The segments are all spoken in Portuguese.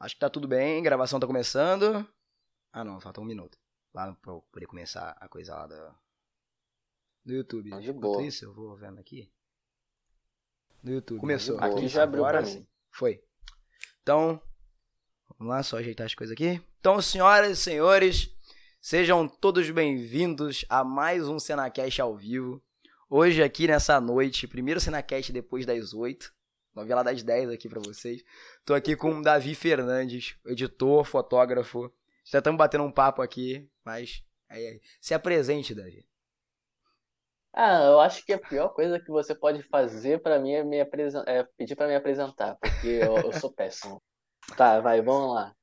Acho que tá tudo bem, gravação tá começando. Ah não, falta um minuto. Lá pra eu poder começar a coisa lá do, do YouTube. Tá de Enquanto boa. isso, eu vou vendo aqui. No YouTube. Começou. Aqui Aqui já abriu agora sim. Foi. Então, vamos lá, só ajeitar as coisas aqui. Então, senhoras e senhores, sejam todos bem-vindos a mais um Cenacast ao vivo. Hoje aqui nessa noite, primeiro Cenacast depois das 8. Novela das 10 aqui pra vocês. Tô aqui com o Davi Fernandes, editor, fotógrafo. Já estamos batendo um papo aqui, mas aí, aí. se apresente, Davi. Ah, eu acho que a pior coisa que você pode fazer pra mim é, me apresen- é pedir pra me apresentar, porque eu, eu sou péssimo. Tá, vai, vamos lá.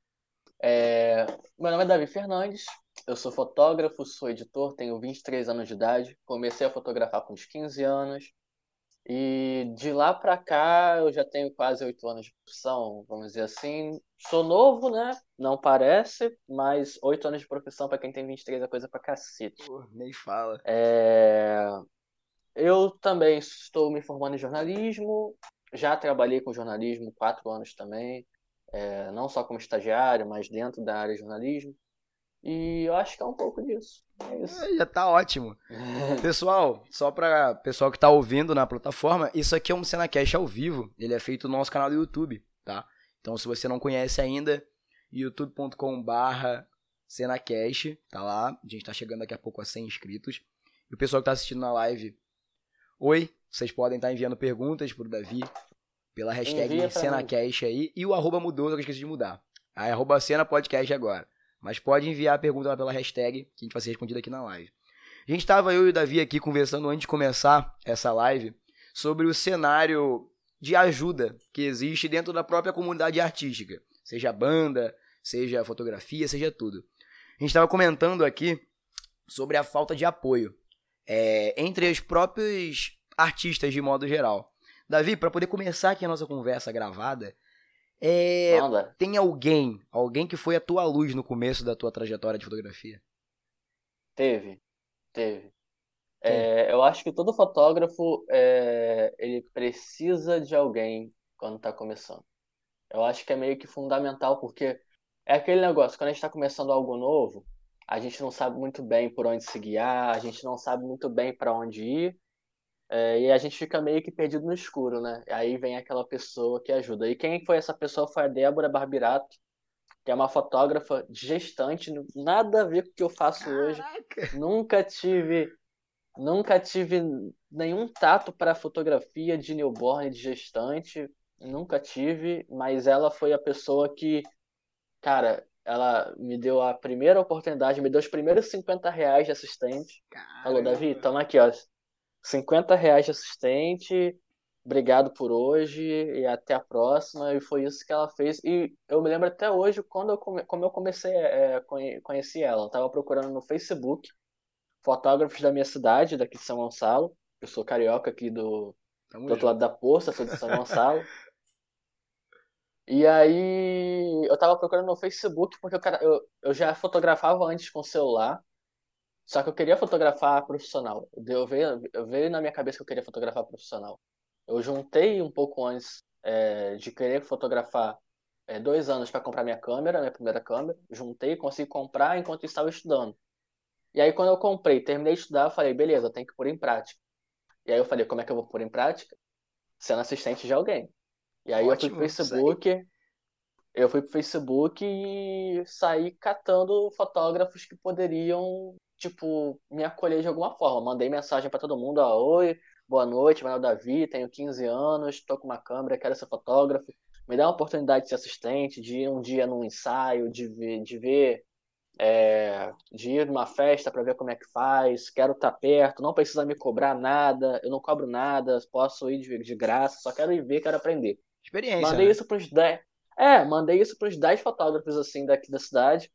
É, Meu nome é Davi Fernandes, eu sou fotógrafo, sou editor, tenho 23 anos de idade, comecei a fotografar com uns 15 anos, e de lá pra cá eu já tenho quase 8 anos de profissão, vamos dizer assim. Sou novo, né? Não parece, mas 8 anos de profissão pra quem tem 23 é coisa pra cacete. Pô, nem fala. É, Eu também estou me formando em jornalismo, já trabalhei com jornalismo quatro anos também, é, não só como estagiário, mas dentro da área de jornalismo. E eu acho que é um pouco disso. É isso. É, Já tá ótimo. Pessoal, só pra pessoal que tá ouvindo na plataforma, isso aqui é um Cenacast ao vivo. Ele é feito no nosso canal do YouTube, tá? Então, se você não conhece ainda, youtube.com barra Cenacast, tá lá. A gente tá chegando daqui a pouco a 100 inscritos. E o pessoal que tá assistindo na live, oi, vocês podem estar enviando perguntas pro Davi pela hashtag Envia Cenacast aí. E o arroba mudou, só que eu esqueci de mudar. Aí, arroba Cena Podcast agora. Mas pode enviar a pergunta lá pela hashtag, que a gente vai ser respondido aqui na live. A gente tava eu e o Davi aqui conversando antes de começar essa live sobre o cenário de ajuda que existe dentro da própria comunidade artística, seja banda, seja fotografia, seja tudo. A gente estava comentando aqui sobre a falta de apoio é, entre os próprios artistas de modo geral. Davi, para poder começar aqui a nossa conversa gravada, é, tem alguém, alguém que foi a tua luz no começo da tua trajetória de fotografia? Teve, teve. É, eu acho que todo fotógrafo é, ele precisa de alguém quando está começando. Eu acho que é meio que fundamental porque é aquele negócio, quando a gente está começando algo novo, a gente não sabe muito bem por onde se guiar, a gente não sabe muito bem para onde ir, é, e a gente fica meio que perdido no escuro, né? Aí vem aquela pessoa que ajuda. E quem foi essa pessoa foi a Débora Barbirato, que é uma fotógrafa gestante, nada a ver com o que eu faço hoje. Nunca tive, nunca tive nenhum tato para fotografia de newborn, de gestante, nunca tive, mas ela foi a pessoa que, cara, ela me deu a primeira oportunidade, me deu os primeiros 50 reais de assistente. Falou, Davi, toma aqui, ó, 50 reais de assistente, obrigado por hoje e até a próxima. E foi isso que ela fez. E eu me lembro até hoje quando eu come, como eu comecei a conhe- conhecer ela. Eu tava procurando no Facebook fotógrafos da minha cidade, daqui de São Gonçalo. Eu sou carioca aqui do, Tamo do outro lado da poça, sou de São Gonçalo. E aí eu tava procurando no Facebook porque eu, eu, eu já fotografava antes com celular, só que eu queria fotografar profissional. Eu veio, eu veio na minha cabeça que eu queria fotografar profissional. Eu juntei um pouco antes é, de querer fotografar é, dois anos para comprar minha câmera, minha primeira câmera. Juntei, consegui comprar enquanto estava estudando. E aí quando eu comprei, terminei de estudar, eu falei, beleza, eu tenho que pôr em prática. E aí eu falei, como é que eu vou pôr em prática? Sendo assistente de alguém. E aí Ótimo, eu fui pro Facebook, eu fui pro Facebook e saí catando fotógrafos que poderiam, tipo, me acolher de alguma forma. Mandei mensagem pra todo mundo, ó, oi, boa noite, meu nome é Davi, tenho 15 anos, tô com uma câmera, quero ser fotógrafo. Me dá uma oportunidade de ser assistente, de ir um dia num ensaio, de ver, de ver é, de ir numa festa para ver como é que faz, quero estar perto, não precisa me cobrar nada, eu não cobro nada, posso ir de, de graça, só quero ir ver, quero aprender. Experiência. Mandei né? isso pros 10. É, mandei isso pros 10 fotógrafos assim daqui da cidade.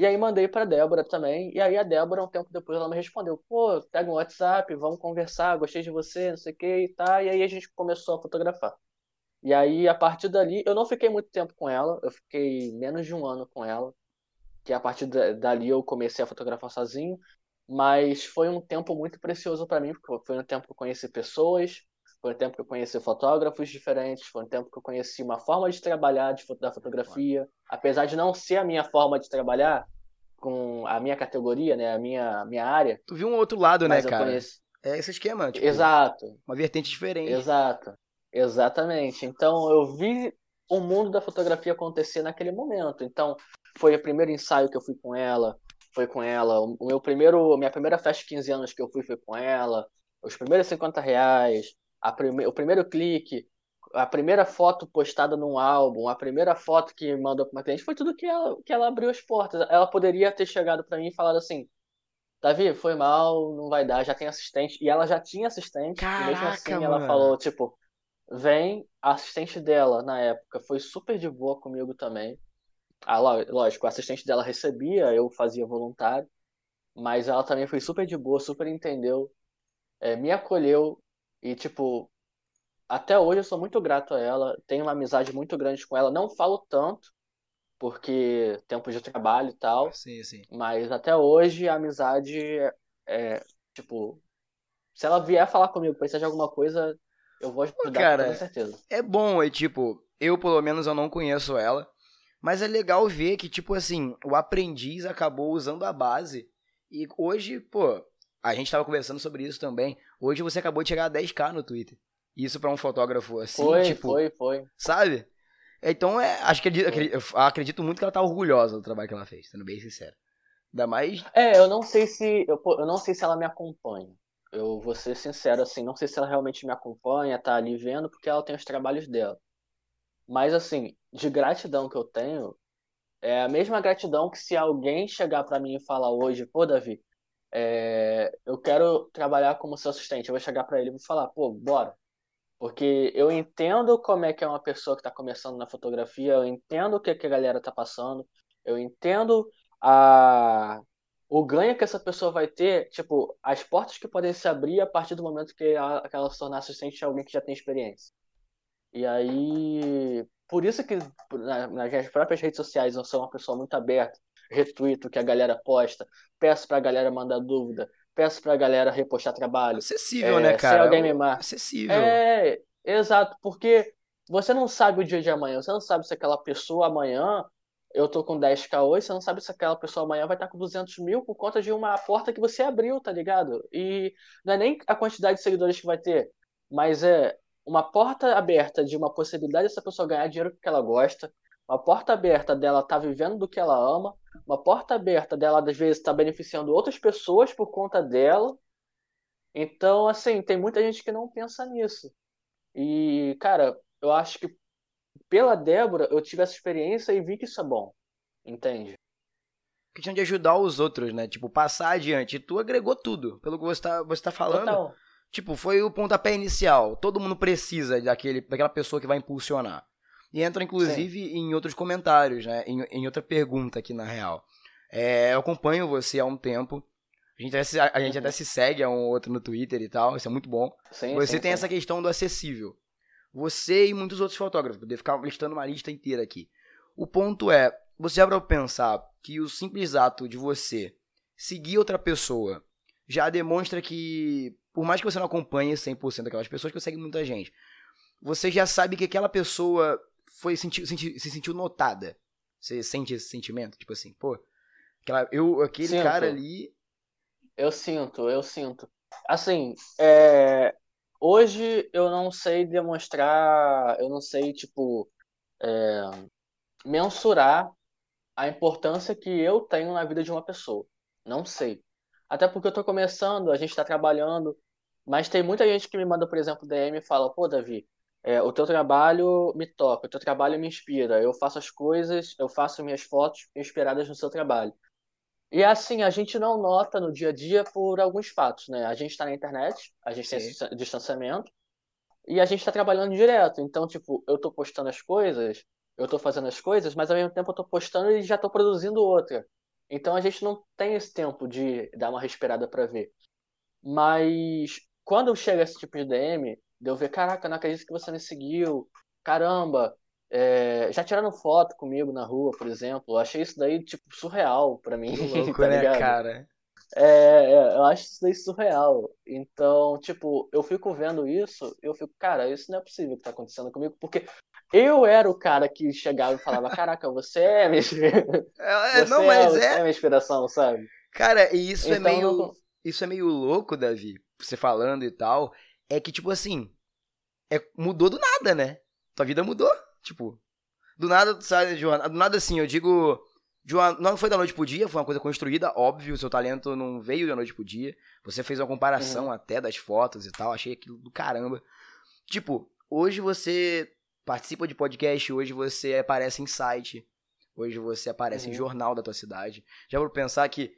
E aí mandei pra Débora também. E aí a Débora, um tempo depois, ela me respondeu: pô, pega um WhatsApp, vamos conversar, gostei de você, não sei o que e tá. E aí a gente começou a fotografar. E aí, a partir dali, eu não fiquei muito tempo com ela, eu fiquei menos de um ano com ela. Que a partir da- dali eu comecei a fotografar sozinho. Mas foi um tempo muito precioso pra mim, porque foi um tempo que eu conheci pessoas, foi um tempo que eu conheci fotógrafos diferentes, foi um tempo que eu conheci uma forma de trabalhar de, da fotografia. Apesar de não ser a minha forma de trabalhar, com a minha categoria, né, a minha, minha área. Tu viu um outro lado, né, cara? Conheço... É esse esquema, tipo, Exato. Uma vertente diferente. Exato. Exatamente. Então eu vi o mundo da fotografia acontecer naquele momento. Então foi o primeiro ensaio que eu fui com ela, foi com ela. O meu primeiro, minha primeira festa de 15 anos que eu fui foi com ela. Os primeiros 50 reais, prime... o primeiro clique, a primeira foto postada num álbum, a primeira foto que mandou para uma cliente, foi tudo que ela, que ela abriu as portas. Ela poderia ter chegado para mim e falado assim: Davi, foi mal, não vai dar, já tem assistente. E ela já tinha assistente, Caraca, e mesmo assim mano. ela falou: tipo, vem, a assistente dela na época foi super de boa comigo também. Ah, lógico, o assistente dela recebia, eu fazia voluntário, mas ela também foi super de boa, super entendeu, é, me acolheu e, tipo, até hoje eu sou muito grato a ela, tenho uma amizade muito grande com ela, não falo tanto, porque tempo de trabalho e tal, sim, sim. mas até hoje a amizade é, é tipo, se ela vier falar comigo, precisar de alguma coisa, eu vou ajudar Cara, com certeza. É bom, é tipo, eu pelo menos eu não conheço ela, mas é legal ver que, tipo assim, o aprendiz acabou usando a base. E hoje, pô, a gente tava conversando sobre isso também. Hoje você acabou de chegar a 10k no Twitter. Isso para um fotógrafo assim, foi, tipo. Foi, foi. Sabe? Então, é, acho que acredito, acredito muito que ela tá orgulhosa do trabalho que ela fez, sendo bem sincero. Ainda mais. É, eu não sei se. Eu, eu não sei se ela me acompanha. Eu vou ser sincero, assim, não sei se ela realmente me acompanha, tá ali vendo, porque ela tem os trabalhos dela. Mas, assim, de gratidão que eu tenho, é a mesma gratidão que se alguém chegar para mim e falar hoje, pô, Davi, é, eu quero trabalhar como seu assistente. Eu vou chegar para ele e vou falar, pô, bora. Porque eu entendo como é que é uma pessoa que está começando na fotografia, eu entendo o que, que a galera está passando, eu entendo a, o ganho que essa pessoa vai ter, tipo, as portas que podem se abrir a partir do momento que que ela se tornar assistente de alguém que já tem experiência. E aí, por isso que nas minhas próprias redes sociais eu sou uma pessoa muito aberta, retuito o que a galera posta, peço pra galera mandar dúvida, peço pra galera repostar trabalho. Acessível, é, né, cara? Se alguém me marca. Acessível. É, exato, porque você não sabe o dia de amanhã, você não sabe se aquela pessoa amanhã, eu tô com 10k hoje, você não sabe se aquela pessoa amanhã vai estar com 200 mil por conta de uma porta que você abriu, tá ligado? E não é nem a quantidade de seguidores que vai ter, mas é uma porta aberta de uma possibilidade dessa pessoa ganhar dinheiro que ela gosta, uma porta aberta dela estar tá vivendo do que ela ama, uma porta aberta dela às vezes estar tá beneficiando outras pessoas por conta dela. Então, assim, tem muita gente que não pensa nisso. E, cara, eu acho que pela Débora eu tive essa experiência e vi que isso é bom. Entende? Questão de ajudar os outros, né? Tipo, passar adiante. E tu agregou tudo, pelo que você tá, você tá falando. Total. Tipo, foi o pontapé inicial. Todo mundo precisa daquele, daquela pessoa que vai impulsionar. E entra, inclusive, Sim. em outros comentários, né? Em, em, outra pergunta aqui, na real. É, eu acompanho você há um tempo. A gente, até se, a gente até uhum. se segue a um outro no Twitter e tal. Isso é muito bom. Sim, você sim, tem sim. essa questão do acessível. Você e muitos outros fotógrafos. Poder ficar listando uma lista inteira aqui. O ponto é, você já para pensar que o simples ato de você seguir outra pessoa já demonstra que por mais que você não acompanhe 100% daquelas pessoas, que você segue muita gente, você já sabe que aquela pessoa foi senti, senti, se sentiu notada. Você sente esse sentimento? Tipo assim, pô, aquela, eu, aquele sinto. cara ali. Eu sinto, eu sinto. Assim, é, hoje eu não sei demonstrar, eu não sei, tipo, é, mensurar a importância que eu tenho na vida de uma pessoa. Não sei. Até porque eu tô começando, a gente tá trabalhando, mas tem muita gente que me manda, por exemplo, DM e fala, pô, Davi, é, o teu trabalho me toca, o teu trabalho me inspira, eu faço as coisas, eu faço minhas fotos inspiradas no seu trabalho. E assim, a gente não nota no dia a dia por alguns fatos, né? A gente está na internet, a gente Sim. tem esse distanciamento, e a gente está trabalhando direto. Então, tipo, eu estou postando as coisas, eu estou fazendo as coisas, mas ao mesmo tempo eu estou postando e já estou produzindo outra. Então a gente não tem esse tempo de dar uma respirada para ver. Mas quando chega esse tipo de DM, de eu ver, caraca, não acredito que você me seguiu, caramba, é, já tiraram foto comigo na rua, por exemplo, eu achei isso daí, tipo, surreal para mim. Que louco, tá né, cara? É, é, eu acho isso daí surreal. Então, tipo, eu fico vendo isso, eu fico, cara, isso não é possível que tá acontecendo comigo, porque eu era o cara que chegava e falava, caraca, você é minha, É, é, você não, é, mas você é é. minha inspiração, sabe? Cara, e isso é Então, meio. não- Isso é meio louco, Davi. Você falando e tal. É que, tipo assim. É, mudou do nada, né? Tua vida mudou. Tipo. Do nada de uma. Do nada assim, eu digo. Uma, não foi da noite pro dia, foi uma coisa construída, óbvio, seu talento não veio da noite pro dia. Você fez uma comparação Uhum. até das fotos e tal, achei aquilo do caramba. Tipo, hoje você participa de podcast, hoje você aparece em site, hoje você aparece em Uhum. jornal da tua cidade. Já vou pensar que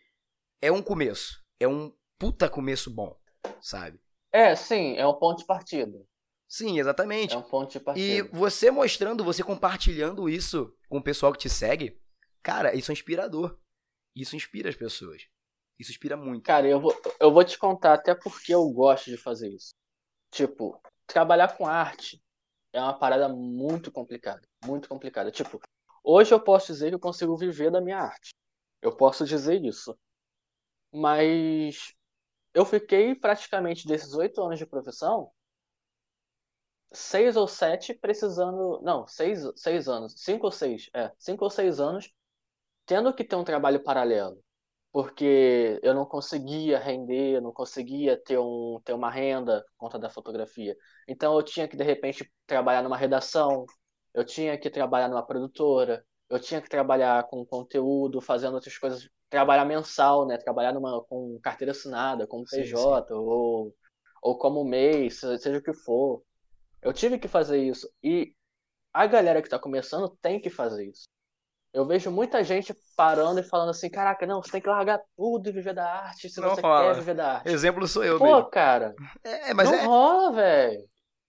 é um começo, é um puta começo bom, sabe? É, sim, é um ponto de partida. Sim, exatamente. É um ponto de E partida. você mostrando, você compartilhando isso com o pessoal que te segue, cara, isso é inspirador. Isso inspira as pessoas. Isso inspira muito. Cara, eu vou, eu vou te contar até porque eu gosto de fazer isso. Tipo, trabalhar com arte é uma parada muito complicada. Muito complicada. Tipo, hoje eu posso dizer que eu consigo viver da minha arte. Eu posso dizer isso. Mas eu fiquei praticamente desses oito anos de profissão, seis ou sete precisando. Não, seis, seis anos. Cinco ou seis. É, cinco ou seis anos tendo que ter um trabalho paralelo porque eu não conseguia render, não conseguia ter, um, ter uma renda por conta da fotografia. Então eu tinha que, de repente, trabalhar numa redação, eu tinha que trabalhar numa produtora, eu tinha que trabalhar com conteúdo, fazendo outras coisas, trabalhar mensal, né? Trabalhar numa, com carteira assinada, como Sim, PJ, Ou, ou como MEI, se- seja o que for. Eu tive que fazer isso. E a galera que está começando tem que fazer isso. Eu vejo muita gente parando e falando assim, caraca, não, você tem que largar tudo e viver da arte se Não você quer viver da arte. Exemplo sou eu, Pô, mesmo. cara, É, mas não é. rola, velho.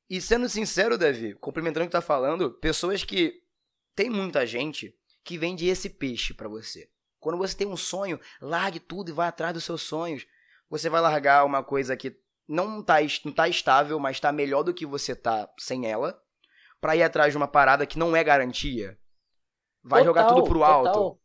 E sendo sincero, Davi, complementando o que tá falando, pessoas que. Tem muita gente que vende esse peixe pra você. Quando você tem um sonho, largue tudo e vá atrás dos seus sonhos. Você vai largar uma coisa que não tá, est- não tá estável, mas tá melhor do que você tá sem ela, pra ir atrás de uma parada que não é garantia. Vai jogar Total, tudo pro alto. total.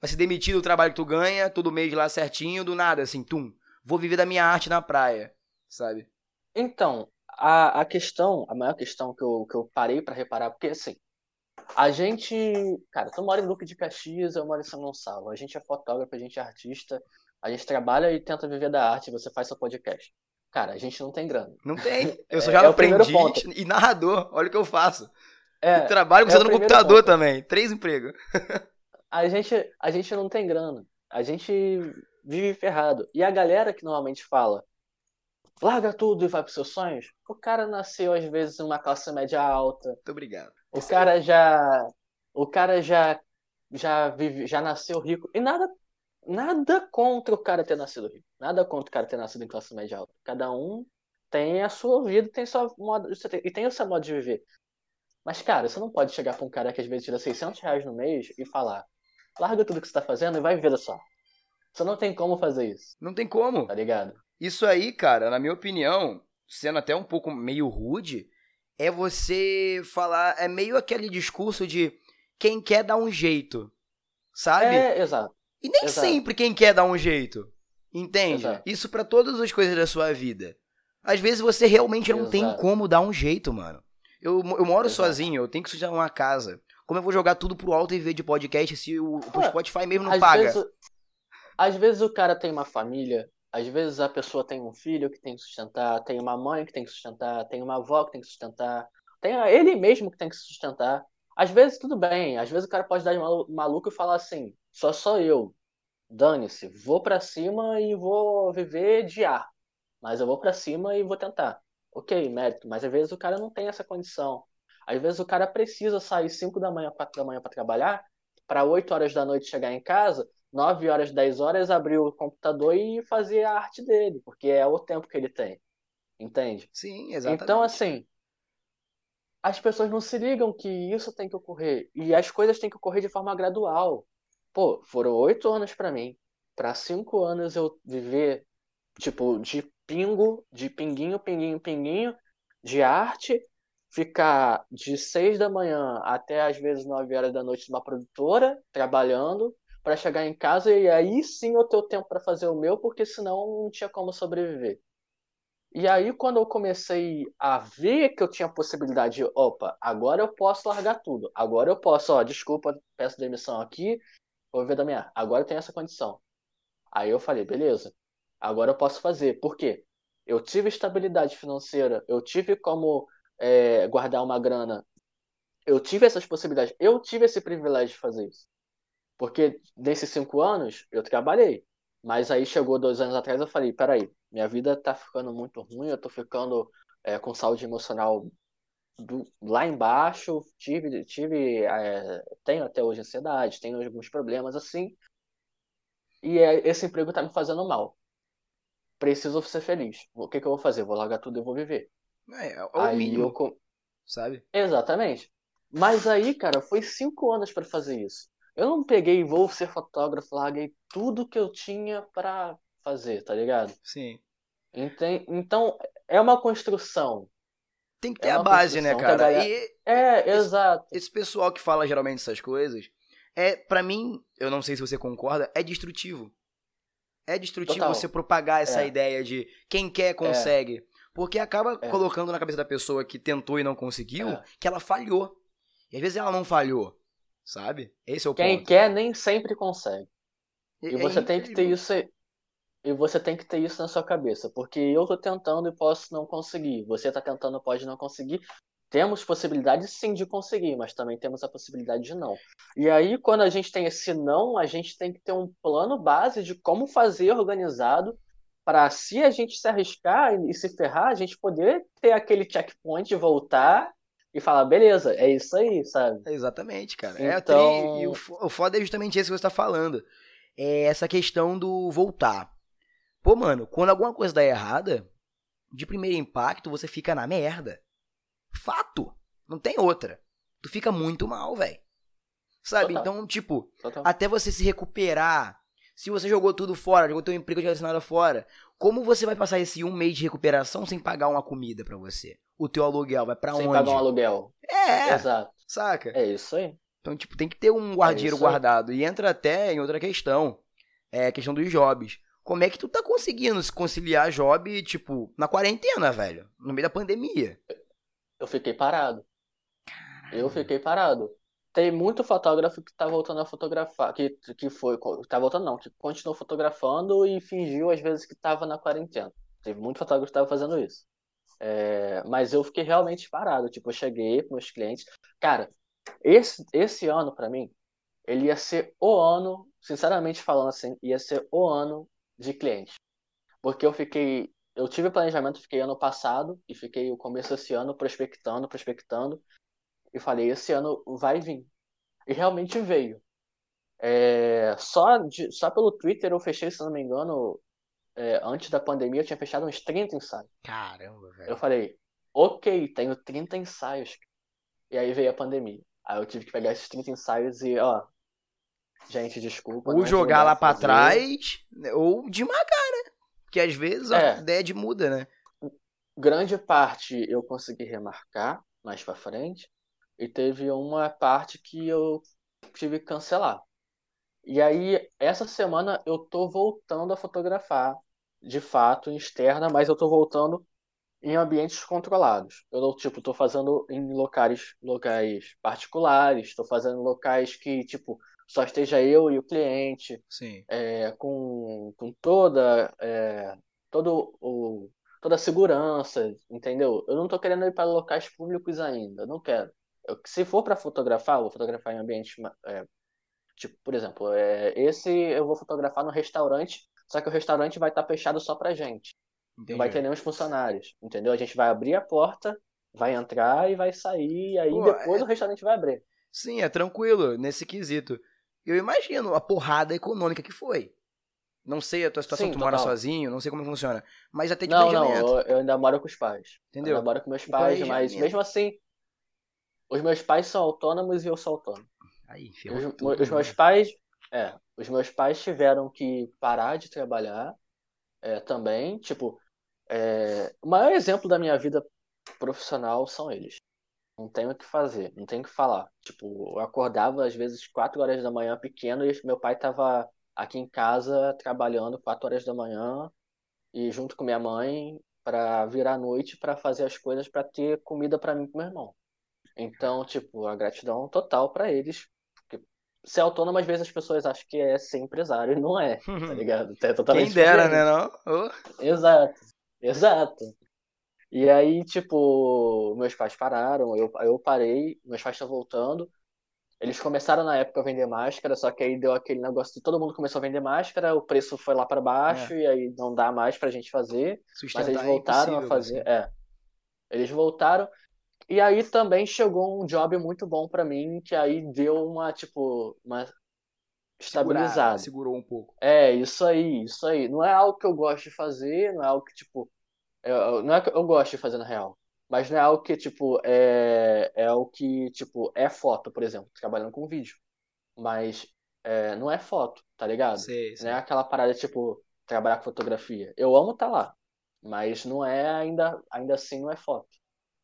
Vai se demitir do trabalho que tu ganha, todo mês lá certinho, do nada, assim, tum. Vou viver da minha arte na praia, sabe? Então, a, a questão, a maior questão que eu, que eu parei pra reparar, porque assim, a gente, cara, tu mora em Duque de Caxias, eu moro em São Gonçalo. A gente é fotógrafo, a gente é artista, a gente trabalha e tenta viver da arte, você faz seu podcast. Cara, a gente não tem grana. Não tem. Eu sou É- já é ponto. e narrador. Olha o que eu faço. É, trabalho é com o no computador ponto. também. Três empregos. a gente, a gente não tem grana. A gente vive ferrado. E a galera que normalmente fala, larga tudo e vai pros seus sonhos, o cara nasceu às vezes numa classe média alta. Muito obrigado. O cara já, o cara já, já vive, já nasceu rico. E nada, nada contra o cara ter nascido rico. Nada contra o cara ter nascido em classe média alta. Cada um tem a sua vida, tem sua modo, e tem o seu modo de viver. Mas, cara, você não pode chegar pra um cara que às vezes tira 600 reais no mês e falar: larga tudo que você tá fazendo e vai viver arte." Você não tem como fazer isso, Não tem como. tá ligado? Isso aí, cara, na minha opinião, sendo até um pouco meio rude, é você falar. É meio aquele discurso de quem quer dar um jeito. Sabe? É, exato. E nem exato. sempre quem quer dar um jeito. Entende? Exato. Isso pra todas as coisas da sua vida. Às vezes você realmente não tem Exato. como dar um jeito, mano. Eu, eu moro sozinho, eu tenho que sustentar uma casa. Como eu vou jogar tudo pro alto e ver de podcast se o, o Spotify mesmo não Às paga? vezes, às vezes o cara tem uma família, às vezes a pessoa tem um filho que tem que sustentar, tem uma mãe que tem que sustentar, tem uma avó que tem que sustentar, tem ele mesmo que tem que sustentar. Às vezes tudo bem, às vezes o cara pode dar de malu- maluco e falar assim: só sou eu, dane-se, vou pra cima e vou viver de ar, mas eu vou pra cima e vou tentar. Ok, mérito, mas às vezes o cara não tem essa condição. Às vezes o cara precisa sair 5 da manhã, 4 da manhã para trabalhar, para 8 horas da noite chegar em casa, 9 horas, 10 horas abrir o computador e fazer a arte dele, porque é o tempo que ele tem. Entende? Sim, exatamente. Então, assim, as pessoas não se ligam que isso tem que ocorrer. E as coisas têm que ocorrer de forma gradual. Pô, foram oito anos pra mim. Pra cinco anos eu viver, tipo, de pingo, de pinguinho, pinguinho, pinguinho, de arte, ficar de seis da manhã até às vezes nove horas da noite numa produtora, trabalhando, para chegar em casa e aí sim eu ter tempo para fazer o meu, porque senão não tinha como sobreviver. E aí, quando eu comecei a ver que eu tinha possibilidade de, opa, agora eu posso largar tudo. Agora eu posso, ó, desculpa, peço demissão aqui, vou ver da minha. Agora eu tenho essa condição. Aí eu falei, beleza, agora eu posso fazer. Por quê? Eu tive estabilidade financeira, eu tive como é, guardar uma grana, eu tive essas possibilidades, eu tive esse privilégio de fazer isso. Porque nesses cinco anos eu trabalhei. Mas aí chegou dois anos atrás eu falei, peraí, minha vida tá ficando muito ruim, eu tô ficando é, com saúde emocional do, lá embaixo, tive, tive é, tenho até hoje ansiedade, tenho alguns problemas assim, e é, esse emprego tá me fazendo mal. Preciso ser feliz. O que, que eu vou fazer? Vou largar tudo e vou viver. É, é o aí mínimo, eu... sabe? Exatamente. Mas aí, cara, foi cinco anos para fazer isso. Eu não peguei vou ser fotógrafo, larguei tudo que eu tinha para fazer, tá ligado? Sim. Então, é uma construção. Tem que ter é a base, né, cara? Galera... E é, esse, exato. Esse pessoal que fala geralmente essas coisas, é, para mim, eu não sei se você concorda, é destrutivo. É destrutivo Total. você propagar essa é. ideia de quem quer consegue. É. Porque acaba é. colocando na cabeça da pessoa que tentou e não conseguiu é. que ela falhou. E às vezes ela não falhou, sabe? Esse é o quem ponto. Quer nem sempre consegue. E, e você tem que ter isso e você tem que ter isso na sua cabeça, porque eu tô tentando e posso não conseguir. Você tá tentando e pode não conseguir. Temos possibilidade sim de conseguir, mas também temos a possibilidade de não. E aí, quando a gente tem esse não, a gente tem que ter um plano base de como fazer organizado para se a gente se arriscar e se ferrar, a gente poder ter aquele checkpoint, voltar e falar, beleza, é isso aí, sabe? Exatamente, cara. É, então... É, e o, o foda é justamente isso que você está falando. É essa questão do voltar. Pô, mano, quando alguma coisa dá errada, de primeiro impacto você fica na merda. Fato. Não tem outra. Tu fica muito mal, velho. Sabe? Total. Então, tipo, Total. até você se recuperar. Se você jogou tudo fora, jogou teu emprego de nada fora, como você vai passar esse um mês de recuperação sem pagar uma comida para você? O teu aluguel vai para onde? Sem pagar um aluguel. É. Exato. Saca? É isso aí. Então, tipo, tem que ter um guardeiro é guardado. E entra até em outra questão. É a questão dos jobs. Como é que tu tá conseguindo se conciliar job, tipo, na quarentena, velho? No meio da pandemia? Eu fiquei parado. Eu fiquei parado. Tem muito fotógrafo que tá voltando a fotografar, que, que foi, tá voltando não, que continuou fotografando e fingiu às vezes que tava na quarentena. Teve muito fotógrafo que tava fazendo isso. É, mas eu fiquei realmente parado. Tipo, eu cheguei pros meus clientes. Cara, esse, esse ano para mim, ele ia ser o ano, sinceramente falando assim, ia ser o ano de cliente. Porque eu fiquei. Eu tive planejamento, fiquei ano passado e fiquei o começo desse ano prospectando, prospectando. E falei, esse ano vai vir. E realmente veio. É, só, de, só pelo Twitter eu fechei, se não me engano, é, antes da pandemia eu tinha fechado uns 30 ensaios. Caramba, velho. Eu falei, ok, tenho 30 ensaios. E aí veio a pandemia. Aí eu tive que pegar esses 30 ensaios e, ó, Gente, desculpa. Ou jogar lá para trás, ou desmarcar, né? Porque às vezes é. a ideia de muda, né? Grande parte eu consegui remarcar mais para frente. E teve uma parte que eu tive que cancelar. E aí, essa semana eu tô voltando a fotografar, de fato, em externa, mas eu tô voltando em ambientes controlados. Eu, tipo, tô fazendo em locais, locais particulares, tô fazendo locais que, tipo, só esteja eu e o cliente, é, com, com toda, é, todo o, toda a segurança, entendeu? Eu não estou querendo ir para locais públicos ainda, não quero. Eu, se for para fotografar, vou fotografar em ambiente, é, tipo, por exemplo, é, esse eu vou fotografar no restaurante, só que o restaurante vai estar tá fechado só para gente. Entendi. Não vai ter nenhum funcionários, entendeu? A gente vai abrir a porta, vai entrar e vai sair, e aí Pô, depois é... o restaurante vai abrir. Sim, é tranquilo nesse quesito. Eu imagino a porrada econômica que foi. Não sei a tua situação, Sim, tu mora sozinho, não sei como funciona. Mas até de Não, não, eu, eu ainda moro com os pais. Entendeu? Eu ainda moro com meus pais, mas mesmo assim, os meus pais são autônomos e eu sou autônomo. Aí, os, tudo, os meus né? pais, é, os meus pais tiveram que parar de trabalhar é, também. Tipo, é, o maior exemplo da minha vida profissional são eles. Não tenho o que fazer, não tenho o que falar. Tipo, eu acordava às vezes 4 horas da manhã pequeno e meu pai tava aqui em casa trabalhando 4 horas da manhã e junto com minha mãe para virar a noite para fazer as coisas para ter comida para mim e pro meu irmão. Então, tipo, a gratidão total para eles. Ser autônomo, às vezes as pessoas acham que é ser empresário e não é, tá ligado? É totalmente Quem dera, diferente. né, não? Oh. Exato, exato. E aí, tipo, meus pais pararam, eu, eu parei, meus pais estão voltando. Eles começaram na época a vender máscara, só que aí deu aquele negócio de todo mundo começou a vender máscara, o preço foi lá para baixo e aí não dá mais pra gente fazer. Mas Sustentar eles é voltaram a impossível, fazer. assim. É. Eles voltaram. E aí também chegou um job muito bom pra mim, que aí deu uma, tipo, uma estabilizada. Segurou um pouco. É, isso aí, isso aí. Não é algo que eu gosto de fazer, não é algo que, tipo. eu- não é que eu gosto de fazer na real. Mas não é algo que, tipo, é, é o que, tipo, é foto, por exemplo, trabalhando com vídeo. Mas é, não é foto, tá ligado? Sei, sei. Não é aquela parada, tipo, trabalhar com fotografia. Eu amo estar lá, mas não é ainda, ainda assim não é foto.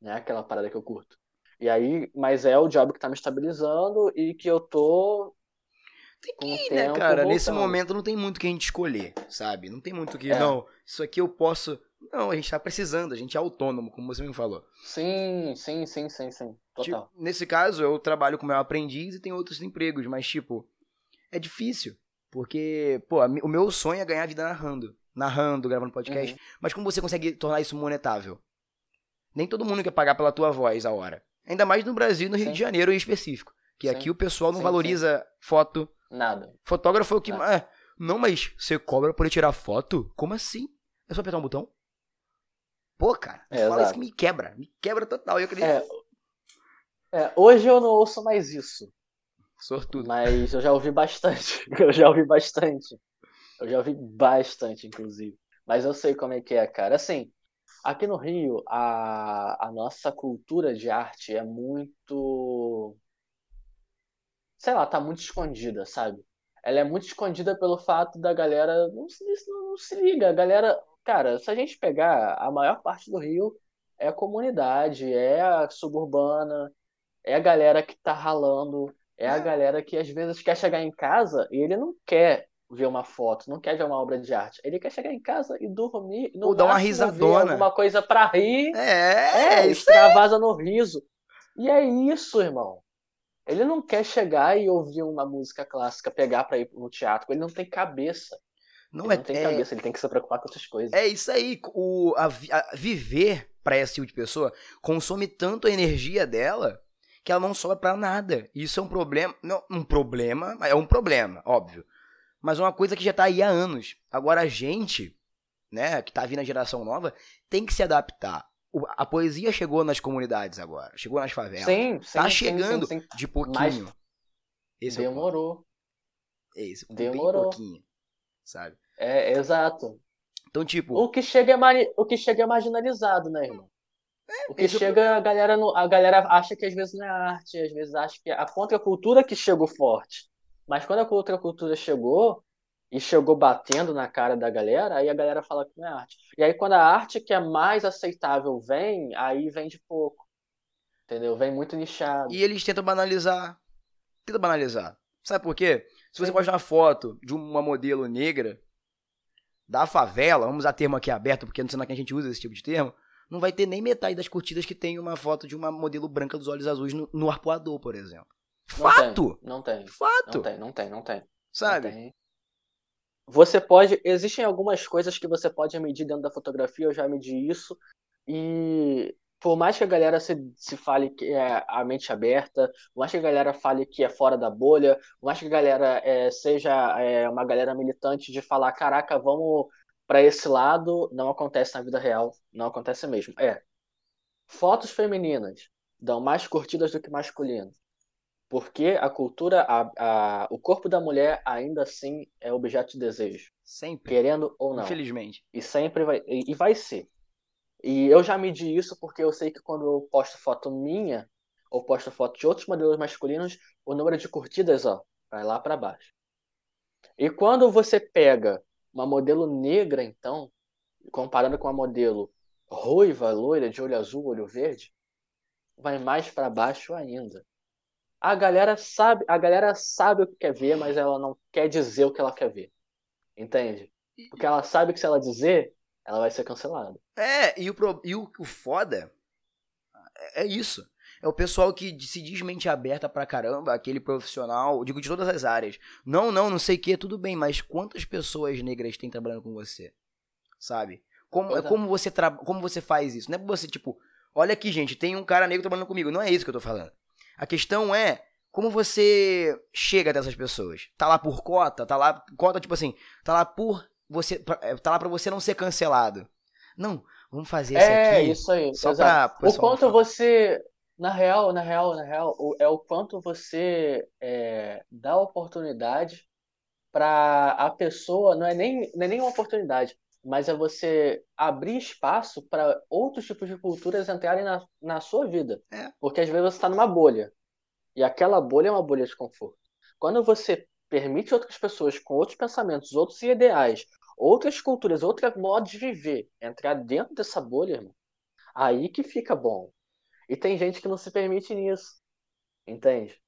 Não é aquela parada que eu curto. E aí, mas é o job que tá me estabilizando e que eu tô Tem que ir, né, cara? Nesse voltando. momento não tem muito que a gente escolher, sabe? Não tem muito que, É. não, isso aqui eu posso. Não, a gente tá precisando, a gente é autônomo, como você me falou. Sim, sim, sim, sim, sim. Total. Tipo, nesse caso, eu trabalho como meu aprendiz e tenho outros empregos, mas, tipo, é difícil. Porque, pô, a o meu sonho é ganhar vida narrando. Narrando, gravando podcast. Uhum. Mas como você consegue tornar isso monetável? Nem todo mundo quer pagar pela tua voz a hora. Ainda mais no Brasil e no Rio Sim. de Janeiro em específico. Que Sim. aqui o pessoal não Sim, valoriza foto. Nada. Fotógrafo é o que. Não. É, não, mas você cobra por ele tirar foto? Como assim? É só apertar um botão? Pô, cara, É, fala isso exato. que me quebra. Me quebra total. Eu acredito. É, é, hoje eu não ouço mais isso, Sortudo. mas eu já ouvi bastante. Eu já ouvi bastante. Eu já ouvi bastante, inclusive. Mas eu sei como é que é, cara. Assim, aqui no Rio, a, a nossa cultura de arte é muito. Sei lá, tá muito escondida, sabe? Ela é muito escondida pelo fato da galera não se, não, se liga. A galera, cara, se a gente pegar a maior parte do Rio é a comunidade, é a suburbana, é a galera que tá ralando, é a É. galera que às vezes quer chegar em casa e ele não quer ver uma foto, não quer ver uma obra de arte. Ele quer chegar em casa e dormir, no Ou dar uma risadona. alguma coisa pra rir. É, É, extravasa no riso. E é isso, irmão. Ele não quer chegar e ouvir uma música clássica, pegar pra ir no teatro. Ele não tem cabeça. Não ele é, não tem é, cabeça, ele tem que se preocupar com outras coisas. é isso aí. O, a, a- viver pra esse tipo de pessoa consome tanto a energia dela que ela não sobra pra nada. Isso é um problema. Não, um problema, é um problema, óbvio. Mas é uma coisa que já tá aí há anos. Agora a gente, né, que tá vindo a geração nova, tem que se adaptar. A poesia chegou nas comunidades agora, chegou nas favelas. sim, sim, tá sim, chegando sim, sim. de pouquinho. Esse é. Demorou. É esse, bem Demorou. pouquinho, sabe? É, exato. Então, tipo, O que chega é, mari- o que chega é marginalizado, né, irmão? O que é chega, a galera, não- a galera acha que às vezes não é arte, às vezes acha que é a contracultura que chegou forte. Mas quando a contracultura chegou, e chegou batendo na cara da galera, aí a galera fala que não é arte. E aí quando a arte que é mais aceitável vem, aí vem de pouco. Entendeu? Vem muito nichado. E eles tentam banalizar. Tenta banalizar. Sabe por quê? Se você postar uma foto de uma modelo negra da favela, vamos usar termo aqui aberto, porque não sei na que a gente usa esse tipo de termo, não vai ter nem metade das curtidas que tem uma foto de uma modelo branca dos olhos azuis no, no arpoador, por exemplo. Não Fato! tem, não tem. Fato! Não tem, não tem, não tem. Não Sabe? tem. Você pode. Existem algumas coisas que você pode medir dentro da fotografia, eu já medi isso. E por mais que a galera se, se fale que é a mente aberta, por mais que a galera fale que é fora da bolha, por mais que a galera é, seja é, uma galera militante de falar, caraca, vamos para esse lado, não acontece na vida real, não acontece mesmo. É. Fotos femininas dão mais curtidas do que masculinas. Porque a cultura, a, a, o corpo da mulher ainda assim é objeto de desejo, Sempre. querendo ou não. Infelizmente. E sempre vai, e, e vai ser. E eu já medi isso porque eu sei que quando eu posto foto minha, ou posto foto de outros modelos masculinos, o número de curtidas, ó, vai lá para baixo. E quando você pega uma modelo negra, então, comparando com uma modelo ruiva, loira, de olho azul, olho verde, vai mais para baixo ainda. A galera sabe, a galera sabe o que quer ver, mas ela não quer dizer o que ela quer ver. Entende? Porque ela sabe que se ela dizer, ela vai ser cancelada. É, e o, e o, o foda é, é isso. É o pessoal que se diz mente aberta pra caramba, aquele profissional, digo de todas as áreas. Não, não, não sei o que, tudo bem, mas quantas pessoas negras tem trabalhando com você? Sabe? Como, é. como, você tra... como você faz isso? Não é você, tipo, olha aqui, gente, tem um cara negro trabalhando comigo. Não é isso que eu tô falando. A questão é como você chega dessas pessoas. Tá lá por cota, tá lá. Cota, tipo assim, tá lá por você. É, tá lá pra você não ser cancelado. Não, vamos fazer isso é, aqui. É, isso aí. Só pra o quanto você. Na real, na real, na real, é o quanto você é, dá oportunidade para a pessoa, não é nem, não é nem uma oportunidade, mas é você abrir espaço para outros tipos de culturas entrarem na, na sua vida. É. Porque às vezes você está numa bolha. E aquela bolha é uma bolha de conforto. Quando você permite outras pessoas com outros pensamentos, outros ideais, outras culturas, outro modo de viver entrar dentro dessa bolha, irmão, aí que fica bom. E tem gente que não se permite nisso. Entende?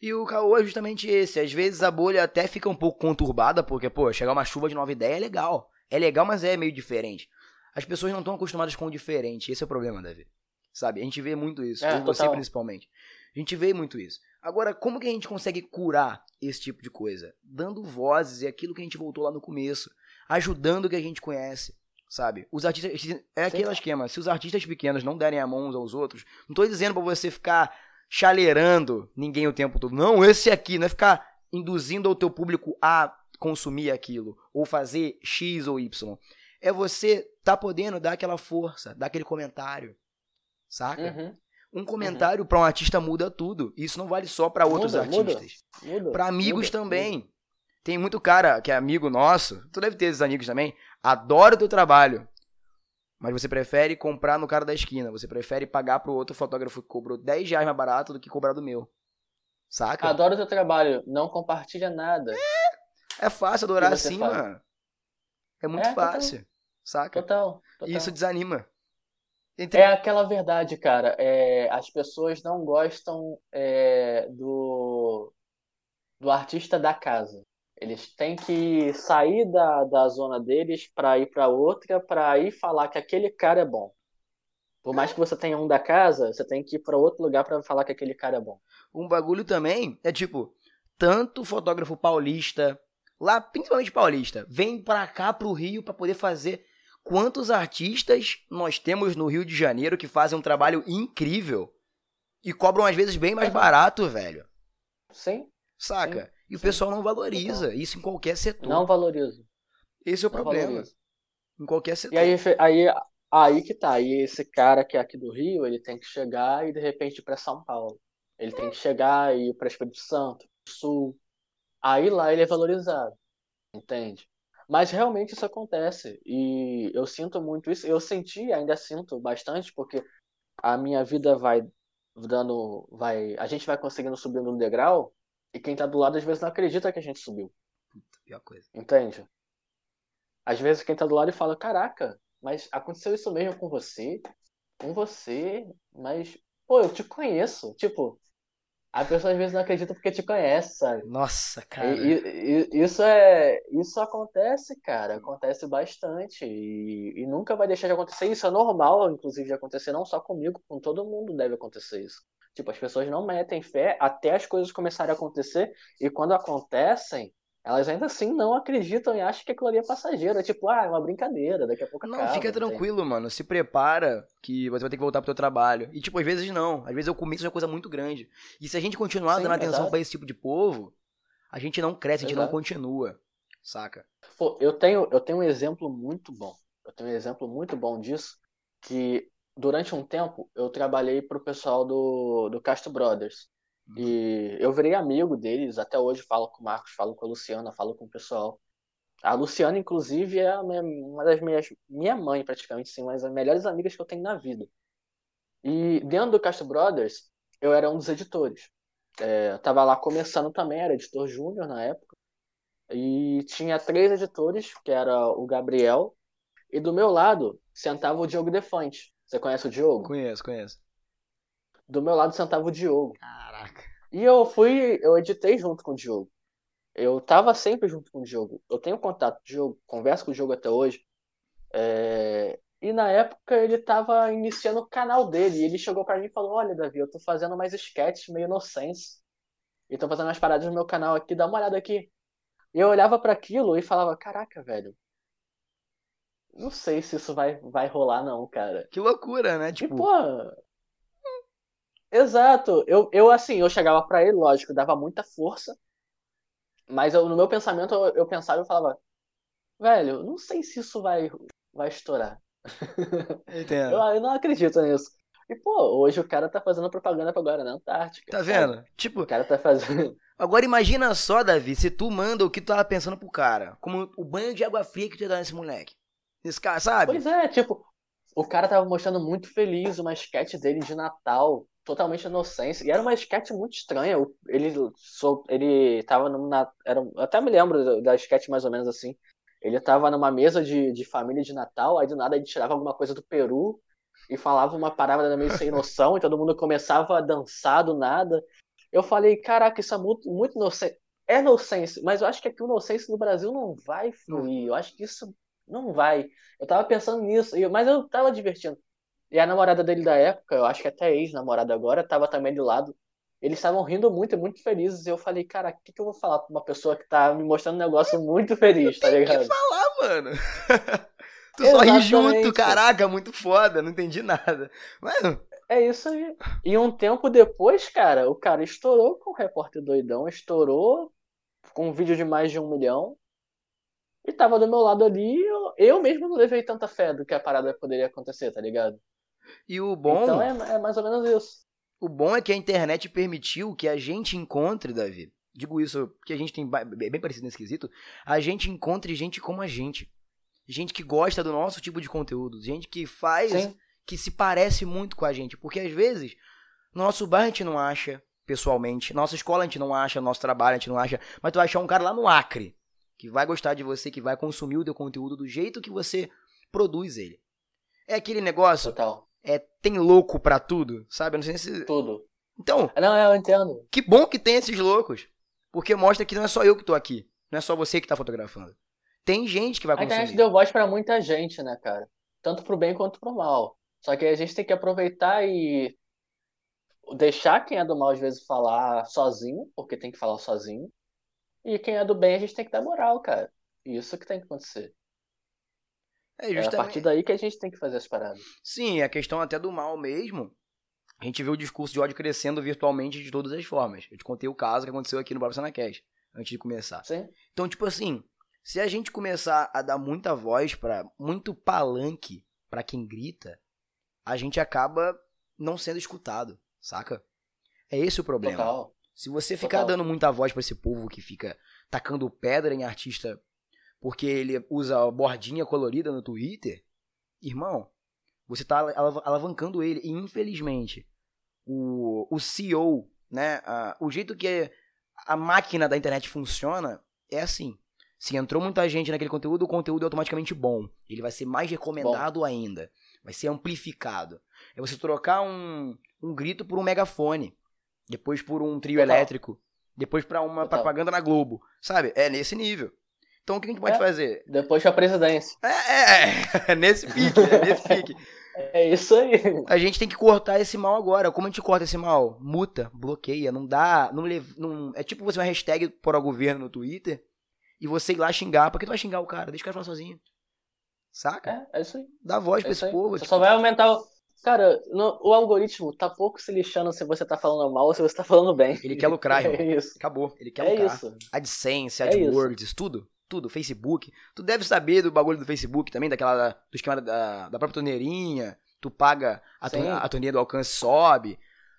E o caô é justamente esse. Às vezes a bolha até fica um pouco conturbada, porque, pô, chegar uma chuva de nova ideia é legal. É legal, mas é meio diferente. As pessoas não estão acostumadas com o diferente. Esse é o problema, Davi. Sabe? A gente vê muito isso. É, você principalmente. A gente vê muito isso. Agora, como que a gente consegue curar esse tipo de coisa? Dando vozes e aquilo que a gente voltou lá no começo. Ajudando o que a gente conhece. Sabe? Os artistas. É aquele esquema. Se os artistas pequenos não derem a mão uns aos outros, não tô dizendo para você ficar chaleirando ninguém o tempo todo. Não, esse aqui, não é ficar induzindo o teu público a consumir aquilo, ou fazer X ou Y. É você tá podendo dar aquela força, dar aquele comentário. Saca? Uhum. Um comentário uhum. para um artista muda tudo. Isso não vale só para outros muda, artistas. Para amigos muda, também. Muda. Tem muito cara que é amigo nosso, tu deve ter esses amigos também, adora o teu trabalho. Mas você prefere comprar no cara da esquina. Você prefere pagar pro outro fotógrafo que cobrou 10 reais mais barato do que cobrar do meu. Saca? Adoro o teu trabalho. Não compartilha nada. É, é fácil adorar assim, faz? mano. É muito é, fácil. Total. Saca? Total, total. E isso desanima. Entre... É aquela verdade, cara. É, as pessoas não gostam é, do, do artista da casa. Eles têm que sair da, da zona deles para ir para outra, para ir falar que aquele cara é bom. Por mais que você tenha um da casa, você tem que ir para outro lugar para falar que aquele cara é bom. Um bagulho também é tipo, tanto fotógrafo paulista, lá principalmente paulista, vem para cá pro Rio para poder fazer quantos artistas nós temos no Rio de Janeiro que fazem um trabalho incrível e cobram às vezes bem mais barato, velho. Sim. Saca? Sim, e o pessoal não valoriza isso em qualquer setor. Não valoriza. Esse é o não problema. Valoriza. Em qualquer setor. E aí, aí, aí que tá. E esse cara que é aqui do Rio, ele tem que chegar e de repente ir pra São Paulo. Ele tem que chegar e ir pra Espírito Santo, Sul. Aí lá ele é valorizado. Entende? Mas realmente isso acontece. E eu sinto muito isso. Eu senti, ainda sinto bastante, porque a minha vida vai dando. vai A gente vai conseguindo subir no degrau, e quem tá do lado às vezes não acredita que a gente subiu. Puta, pior coisa. Entende? Às vezes quem tá do lado fala, caraca, mas aconteceu isso mesmo com você? Com você? Mas, pô, eu te conheço. Tipo, a pessoa às vezes não acredita porque te conhece, sabe? Nossa, cara. E, e, isso é. Isso acontece, cara. Acontece bastante. E, e, nunca vai deixar de acontecer. Isso é normal, inclusive, de acontecer, não só comigo, com todo mundo deve acontecer isso. Tipo, as pessoas não metem fé até as coisas começarem a acontecer. E quando acontecem, elas ainda assim não acreditam e acham que aquilo ali é passageiro. É tipo, ah, é uma brincadeira, daqui a pouco Não, acaba, fica tranquilo, tem. mano. Se prepara que você vai ter que voltar pro teu trabalho. E, tipo, às vezes não. Às vezes o começo é uma coisa muito grande. E se a gente continuar Sim, dando atenção para esse tipo de povo, a gente não cresce, a gente Exato. não continua. Saca? Pô, eu tenho, eu tenho um exemplo muito bom. Eu tenho um exemplo muito bom disso. Que durante um tempo eu trabalhei pro pessoal do, do Castro Brothers. E eu virei amigo deles, até hoje falo com o Marcos, falo com a Luciana, falo com o pessoal. A Luciana, inclusive, é uma das minhas. Minha mãe, praticamente, sim, uma das melhores amigas que eu tenho na vida. E dentro do Castro Brothers, eu era um dos editores. É, eu tava lá começando também, era editor júnior na época. E tinha três editores, que era o Gabriel, e do meu lado sentava o Diogo Defante. Você conhece o Diogo? Conheço, conheço. do meu lado sentava o Diogo. Caraca. E eu fui, eu editei junto com o Diogo. Eu tava sempre junto com o Diogo. Eu tenho contato com o Diogo, converso com o Diogo até hoje. É, E na época ele tava iniciando o canal dele. E ele chegou pra mim e falou: Olha, Davi, eu tô fazendo mais sketches meio inocentes. E tô fazendo umas paradas no meu canal aqui, dá uma olhada aqui. E eu olhava para aquilo e falava: Caraca, velho. Não sei se isso vai, vai rolar, não, cara. Que loucura, né? E, Tipo, pô. Exato. Eu, eu, assim, eu chegava pra ele, lógico, dava muita força. Mas eu, no meu pensamento, eu, eu pensava e falava: Velho, não sei se isso vai, vai estourar. entendo. Eu, eu não acredito nisso. E, pô, hoje o cara tá fazendo propaganda pra agora na Antártica. Tá vendo? Tipo, O cara tá fazendo. agora imagina só, Davi, se tu manda o que tu tava pensando pro cara. Como o banho de água fria que tu ia dar nesse moleque. Nesse cara, sabe? Pois é, tipo, o cara tava mostrando muito feliz uma sketch dele de Natal, totalmente inocência. E era uma sketch muito estranha. Ele, ele tava numa. Era, até me lembro da- sketch mais ou menos assim. Ele tava numa mesa de, de família de Natal, aí do nada ele tirava alguma coisa do Peru e falava uma parada meio sem noção, e todo mundo começava a dançar do nada. Eu falei, caraca, isso é muito, muito inocente. É inocência, mas eu acho que aqui o inocência no Brasil não vai fluir. Eu acho que isso não vai. Eu tava pensando nisso, mas eu tava divertindo. E a namorada dele da época, eu acho que até ex-namorada agora, tava também do lado. Eles estavam rindo muito e muito felizes. E eu falei, cara, o que, que eu vou falar pra uma pessoa que tá me mostrando um negócio muito feliz, tá ligado? falar, mano. tu só ri junto, Exatamente. caraca, muito foda, não entendi nada. Mano, É isso aí. E um tempo depois, cara, o cara estourou com o Repórter Doidão, estourou com um vídeo de mais de um milhão. E tava do meu lado ali, eu, eu mesmo não levei tanta fé do que a parada poderia acontecer, tá ligado? e o bom, Então é, é mais ou menos isso. o bom é que a internet permitiu que a gente encontre, Davi. Digo isso porque a gente tem bem parecido nesse quesito. A gente encontre gente como a gente. Gente que gosta do nosso tipo de conteúdo. Gente que faz, Sim. que se parece muito com a gente. Porque às vezes, no nosso bar a gente não acha, pessoalmente. Nossa escola a gente não acha, nosso trabalho a gente não acha. Mas tu vai achar um cara lá no Acre. Que vai gostar de você, que vai consumir o teu conteúdo do jeito que você produz ele. É aquele negócio, Total. é tem louco pra tudo, sabe? Eu não sei se. Tudo. Então, Não, eu entendo. que bom que tem esses loucos. Porque mostra que não é só eu que tô aqui. Não é só você que tá fotografando. Tem gente que vai A internet consumir. deu voz pra muita gente, né, cara? Tanto pro bem quanto pro mal. Só que a gente tem que aproveitar e deixar quem é do mal às vezes falar sozinho, porque tem que falar sozinho. E quem é do bem a gente tem que dar moral, cara. Isso que tem que acontecer. É É a justamente. partir daí que a gente tem que fazer as paradas. Sim, a questão até do mal mesmo. A gente vê o discurso de ódio crescendo virtualmente de todas as formas. Eu te contei o caso que aconteceu aqui no próprio Sanacast, antes de começar. Sim? Então, tipo assim, se a gente começar a dar muita voz para muito palanque pra quem grita, a gente acaba não sendo escutado, saca? É esse o problema. Total. Se você ficar Total. dando muita voz pra esse povo que fica tacando pedra em artista porque ele usa bordinha colorida no Twitter, irmão, você tá alav- alavancando ele. E infelizmente, o, o CEO, né, a- o jeito que a máquina da internet funciona é assim. Se entrou muita gente naquele conteúdo, o conteúdo é automaticamente bom. Ele vai ser mais recomendado ainda. Vai ser amplificado. É você trocar um, um grito por um megafone. Depois por um trio Total. elétrico. Depois pra uma Total. propaganda na Globo. Sabe? É nesse nível. Então o que a gente pode É. fazer? Depois pra presidência. É, é, é nesse pique, é nesse pique. É isso aí. A gente tem que cortar esse mal agora. Como a gente corta esse mal? Muta, bloqueia, não dá. Não, não É tipo você uma hashtag para o governo no Twitter e você ir lá xingar. Por que tu vai xingar o cara? Deixa o cara falar sozinho. Saca? É, é isso aí. Dá voz É pra esse aí. povo. Você tipo, só vai aumentar o. Cara, no- o algoritmo tá pouco se lixando se você tá falando mal ou se você tá falando bem. Ele quer lucrar, irmão. É isso. Acabou. Ele quer É lucrar. isso. AdSense, É. AdWords, tudo. Tudo, Facebook. Tu deve saber do bagulho do Facebook também, daquela. Do esquema da, da própria torneirinha. Tu paga, a, Sim. a torneira do alcance sobe.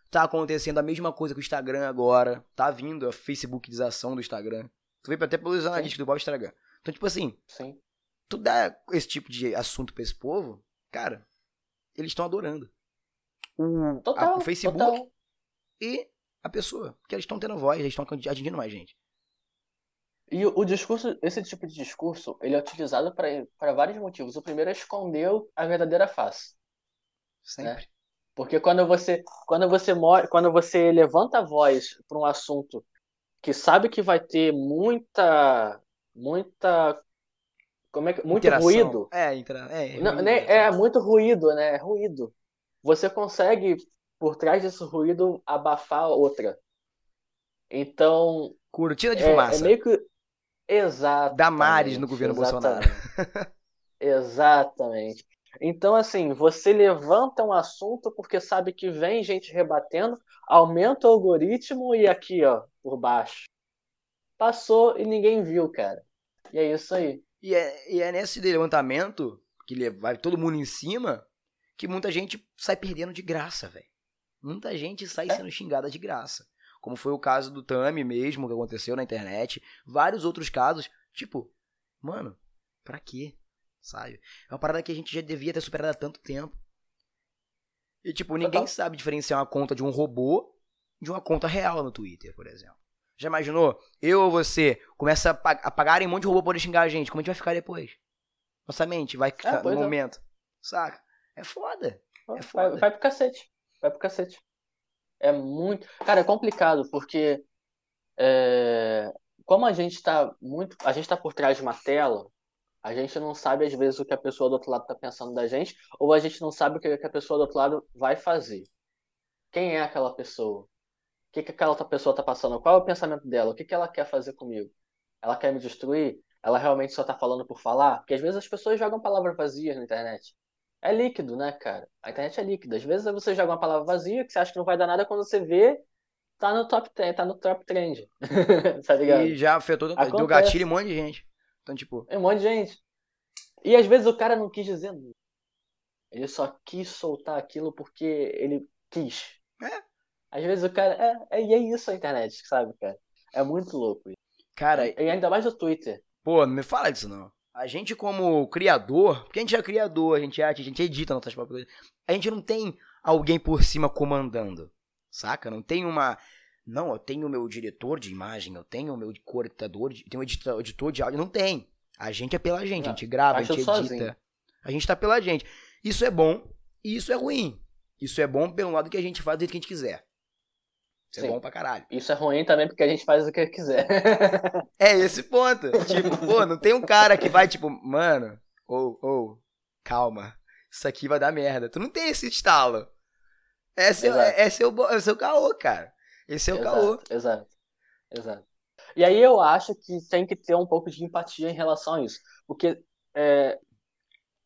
Tá acontecendo a mesma coisa com o Instagram agora. Tá vindo a Facebookização do Instagram. Tu vê até pelos analíticos do próprio Instagram. Então, tipo assim, Sim. tu dá esse tipo de assunto pra esse povo, cara, eles estão adorando. O, a- Total. o Facebook Total. e a pessoa. Porque eles estão tendo voz, eles estão atingindo mais gente. E o, o discurso, esse tipo de discurso, ele é utilizado para vários motivos. O primeiro é esconder a verdadeira face. Sempre. Porque quando você, quando você mora, quando você levanta a voz para um assunto que sabe que vai ter muita, muita, como é que, muito Interação. ruído. É, entra, é, Não, ruído, né, exatamente. é muito ruído, né? É ruído. Você consegue, por trás desse ruído, abafar outra. Então, Cortina de é, é fumaça. meio que. Exato. Damares no governo Bolsonaro. Exatamente. Então, assim, você levanta um assunto porque sabe que vem gente rebatendo, aumenta o algoritmo e aqui, ó, por baixo. Passou e ninguém viu, cara. E é isso aí. E é, e é nesse levantamento, que vai todo mundo em cima, que muita gente sai perdendo de graça, velho. Muita gente sai É. sendo xingada de graça. Como foi o caso do Tami mesmo, que aconteceu na internet. Vários outros casos. Tipo, mano, pra quê? Sabe? É uma parada que a gente já devia ter superado há tanto tempo. E, tipo, ninguém sabe diferenciar uma conta de um robô de uma conta real no Twitter, por exemplo. Já imaginou? Eu ou você começa a, pa- a pagarem um monte de robô pra xingar a gente. Como a gente vai ficar depois? Nossa mente vai ficar pois no é. momento. Saca? É foda. É Vai, foda. vai pro cacete. Vai pro cacete. É muito. Cara, é complicado, porque é, como a gente tá muito. A gente tá por trás de uma tela, a gente não sabe, às vezes, o que a pessoa do outro lado tá pensando da gente, ou a gente não sabe o que a pessoa do outro lado vai fazer. Quem é aquela pessoa? O que, que aquela outra pessoa tá passando? Qual é o pensamento dela? O que, que ela quer fazer comigo? Ela quer me destruir? Ela realmente só tá falando por falar? Porque às vezes as pessoas jogam palavras vazias na internet. É líquido, né, cara? A internet é líquida. Às vezes você joga uma palavra vazia que você acha que não vai dar nada quando você vê, tá no top 10, tá no top trend. tá ligado? E já afetou, deu Acontece. gatilho um monte de gente. Então, tipo, É um monte de gente. E às vezes o cara não quis dizer nada. Ele só quis soltar aquilo porque ele quis. É. Às vezes o cara. É, é, e é isso a internet, sabe, cara? É muito louco. isso. cara, E ainda mais no Twitter. pô, não me fala disso não. A gente, como criador, porque a gente é criador, a gente é a gente edita nossas próprias coisas. A gente não tem alguém por cima comandando. Saca? Não tem uma. Não, eu tenho o meu diretor de imagem, eu tenho o meu cortador, de- tenho o editor, editor de áudio. Não tem. A gente é pela gente, a gente grava, a gente edita. sozinho. A gente tá pela gente. Isso é bom e isso é ruim. Isso é bom pelo lado que a gente faz do jeito que a gente quiser. Isso é Sim. bom pra caralho. Isso é ruim também porque a gente faz o que quiser. É esse ponto. Tipo, pô, não tem um cara que vai, tipo, mano, ou, ou, calma, isso aqui vai dar merda. Tu não tem esse estalo. Esse, é, é, o, bo- esse é o caô, cara. Esse é o caô. Exato, exato, exato. E aí eu acho que tem que ter um pouco de empatia em relação a isso. Porque, é,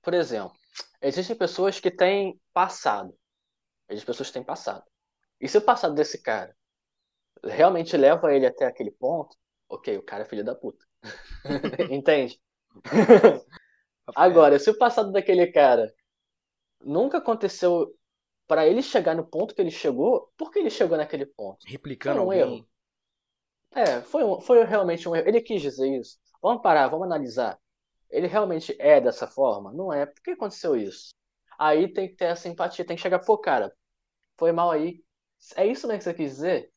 por exemplo, existem pessoas que têm passado. Existem pessoas que têm passado. E se o passado desse cara realmente leva ele até aquele ponto, ok, o cara é filho da puta. Entende? Agora, se o passado daquele cara nunca aconteceu pra ele chegar no ponto que ele chegou, por que ele chegou naquele ponto? Replicando Foi um alguém. erro. É, foi, um- foi realmente um erro. Ele quis dizer isso. Vamos parar, vamos analisar. Ele realmente é dessa forma? Não é. Por que aconteceu isso? Aí tem que ter essa empatia, tem que chegar, pô, cara, foi mal aí. É isso daí que você quis dizer?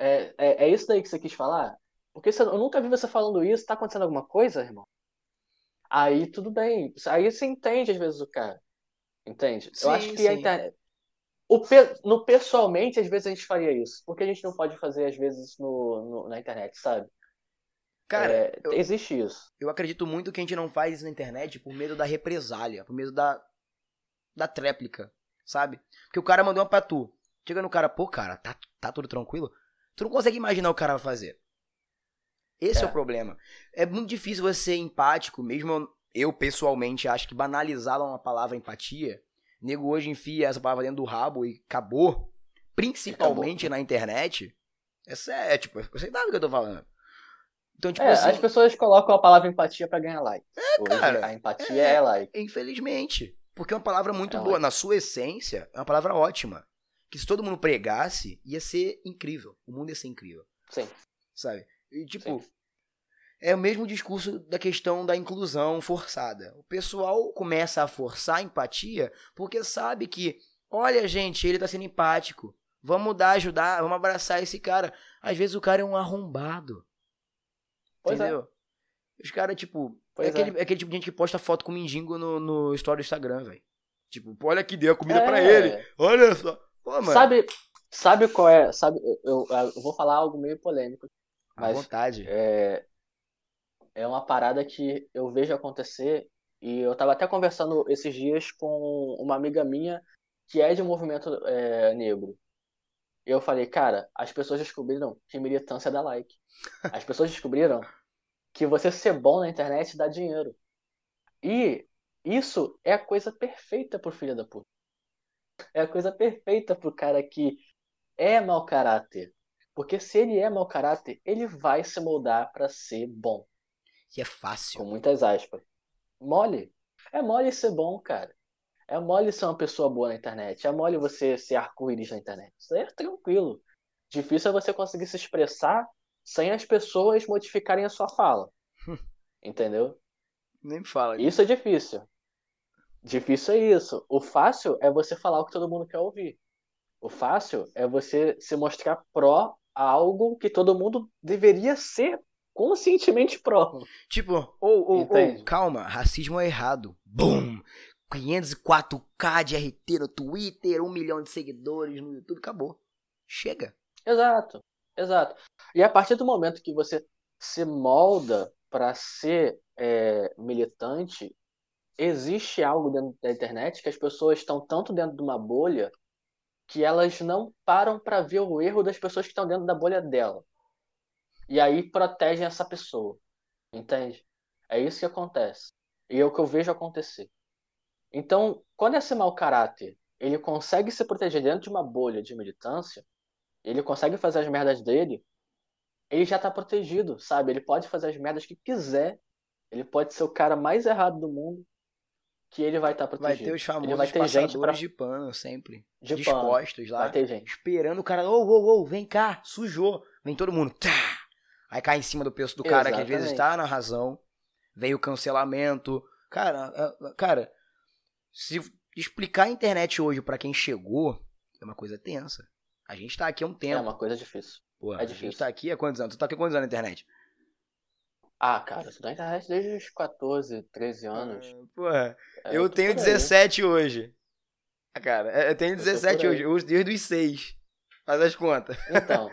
É, é, é isso daí que você quis falar? Porque você- eu nunca vi você falando isso, tá acontecendo alguma coisa, irmão? Aí tudo bem. Aí você entende às vezes o cara. Entende? Eu Sim, acho que a sim. internet. O pe- no pessoalmente, às vezes a gente faria isso. Porque a gente não pode fazer, às vezes, no, no- na internet, sabe? Cara, É, eu- existe isso. eu acredito muito que a gente não faz isso na internet por medo da represália, por medo da, da tréplica, sabe? Porque o cara mandou uma pra tu. Chega no cara, pô, cara, tá, tá tudo tranquilo? Tu não consegue imaginar o cara fazer. Esse é. É. o problema. É muito difícil você ser empático, mesmo eu pessoalmente acho que banalizar uma palavra empatia, nego hoje enfia essa palavra dentro do rabo e acabou, principalmente na internet. Essa é, tipo, você sabe o que eu tô falando. Então, tipo É, assim, as pessoas colocam a palavra empatia pra ganhar like. É, Hoje, cara. a empatia é, like. Infelizmente. Porque é uma palavra muito É boa. ótimo. Na sua essência, é uma palavra ótima. Que se todo mundo pregasse, ia ser incrível. O mundo ia ser incrível. Sim. Sabe? E, tipo, Sim. é o mesmo discurso da questão da inclusão forçada. O pessoal começa a forçar a empatia porque sabe que, olha, gente, ele tá sendo empático. Vamos mudar, ajudar, vamos abraçar esse cara. Às vezes o cara é um arrombado. Pois é. entendeu? Os caras, tipo, é aquele, é. é aquele tipo de gente que posta foto com mendigo no, no story do Instagram, velho. Tipo, olha aqui, deu a comida é. pra ele. Olha só. Pô, mano. Sabe, sabe qual é? Sabe, eu, eu, vou falar algo meio polêmico. Mas, à vontade. É, é uma parada que eu vejo acontecer e eu tava até conversando esses dias com uma amiga minha que é de um movimento é, negro. Eu falei, cara, as pessoas descobriram que militância dá like. As pessoas descobriram que você ser bom na internet dá dinheiro. E isso é a coisa perfeita pro filho da puta. É a coisa perfeita pro cara que é mau caráter. Porque se ele é mau caráter, ele vai se moldar para ser bom. E é fácil. Com muitas aspas. Mole. É mole ser bom, cara. É mole ser uma pessoa boa na internet. É mole você ser arco-íris na internet. Isso aí é tranquilo. Difícil é você conseguir se expressar sem as pessoas modificarem a sua fala. Entendeu? Nem fala. Isso é difícil. Difícil é isso. O fácil é você falar o que todo mundo quer ouvir. O fácil é você se mostrar pró a algo que todo mundo deveria ser conscientemente pró. Tipo, ou, ou, ou calma, racismo é errado. Bum! 504k de RT no Twitter, um milhão de seguidores no YouTube, acabou. Chega. Exato, exato. E a partir do momento que você se molda para ser é, militante, existe algo dentro da internet que as pessoas estão tanto dentro de uma bolha que elas não param para ver o erro das pessoas que estão dentro da bolha dela. E aí protegem essa pessoa. Entende? É isso que acontece. E é o que eu vejo acontecer. Então, quando esse mau caráter ele consegue se proteger dentro de uma bolha de militância, ele consegue fazer as merdas dele, ele já tá protegido, sabe? Ele pode fazer as merdas que quiser, ele pode ser o cara mais errado do mundo, que ele vai estar tá protegido. Vai ter os famosos ele vai ter passadores pra... de pano sempre, de dispostos pano. lá, vai ter gente. esperando o cara, ô, ô, ô, vem cá, sujou, vem todo mundo, tá! Aí cai em cima do peso do cara Exatamente. que às vezes tá na razão, vem o cancelamento, cara, cara, se explicar a internet hoje para quem chegou, é uma coisa tensa. A gente tá aqui há um tempo. É uma coisa difícil. Pô, é difícil. A gente tá aqui há quantos anos? Tu tá aqui há quantos anos na internet? Ah, cara, eu tô na internet desde os 14, 13 anos. Ah, porra, é, eu, eu tenho 17 hoje. Ah, cara, é, eu tenho 17 eu hoje, desde os 6. Faz as contas. Então.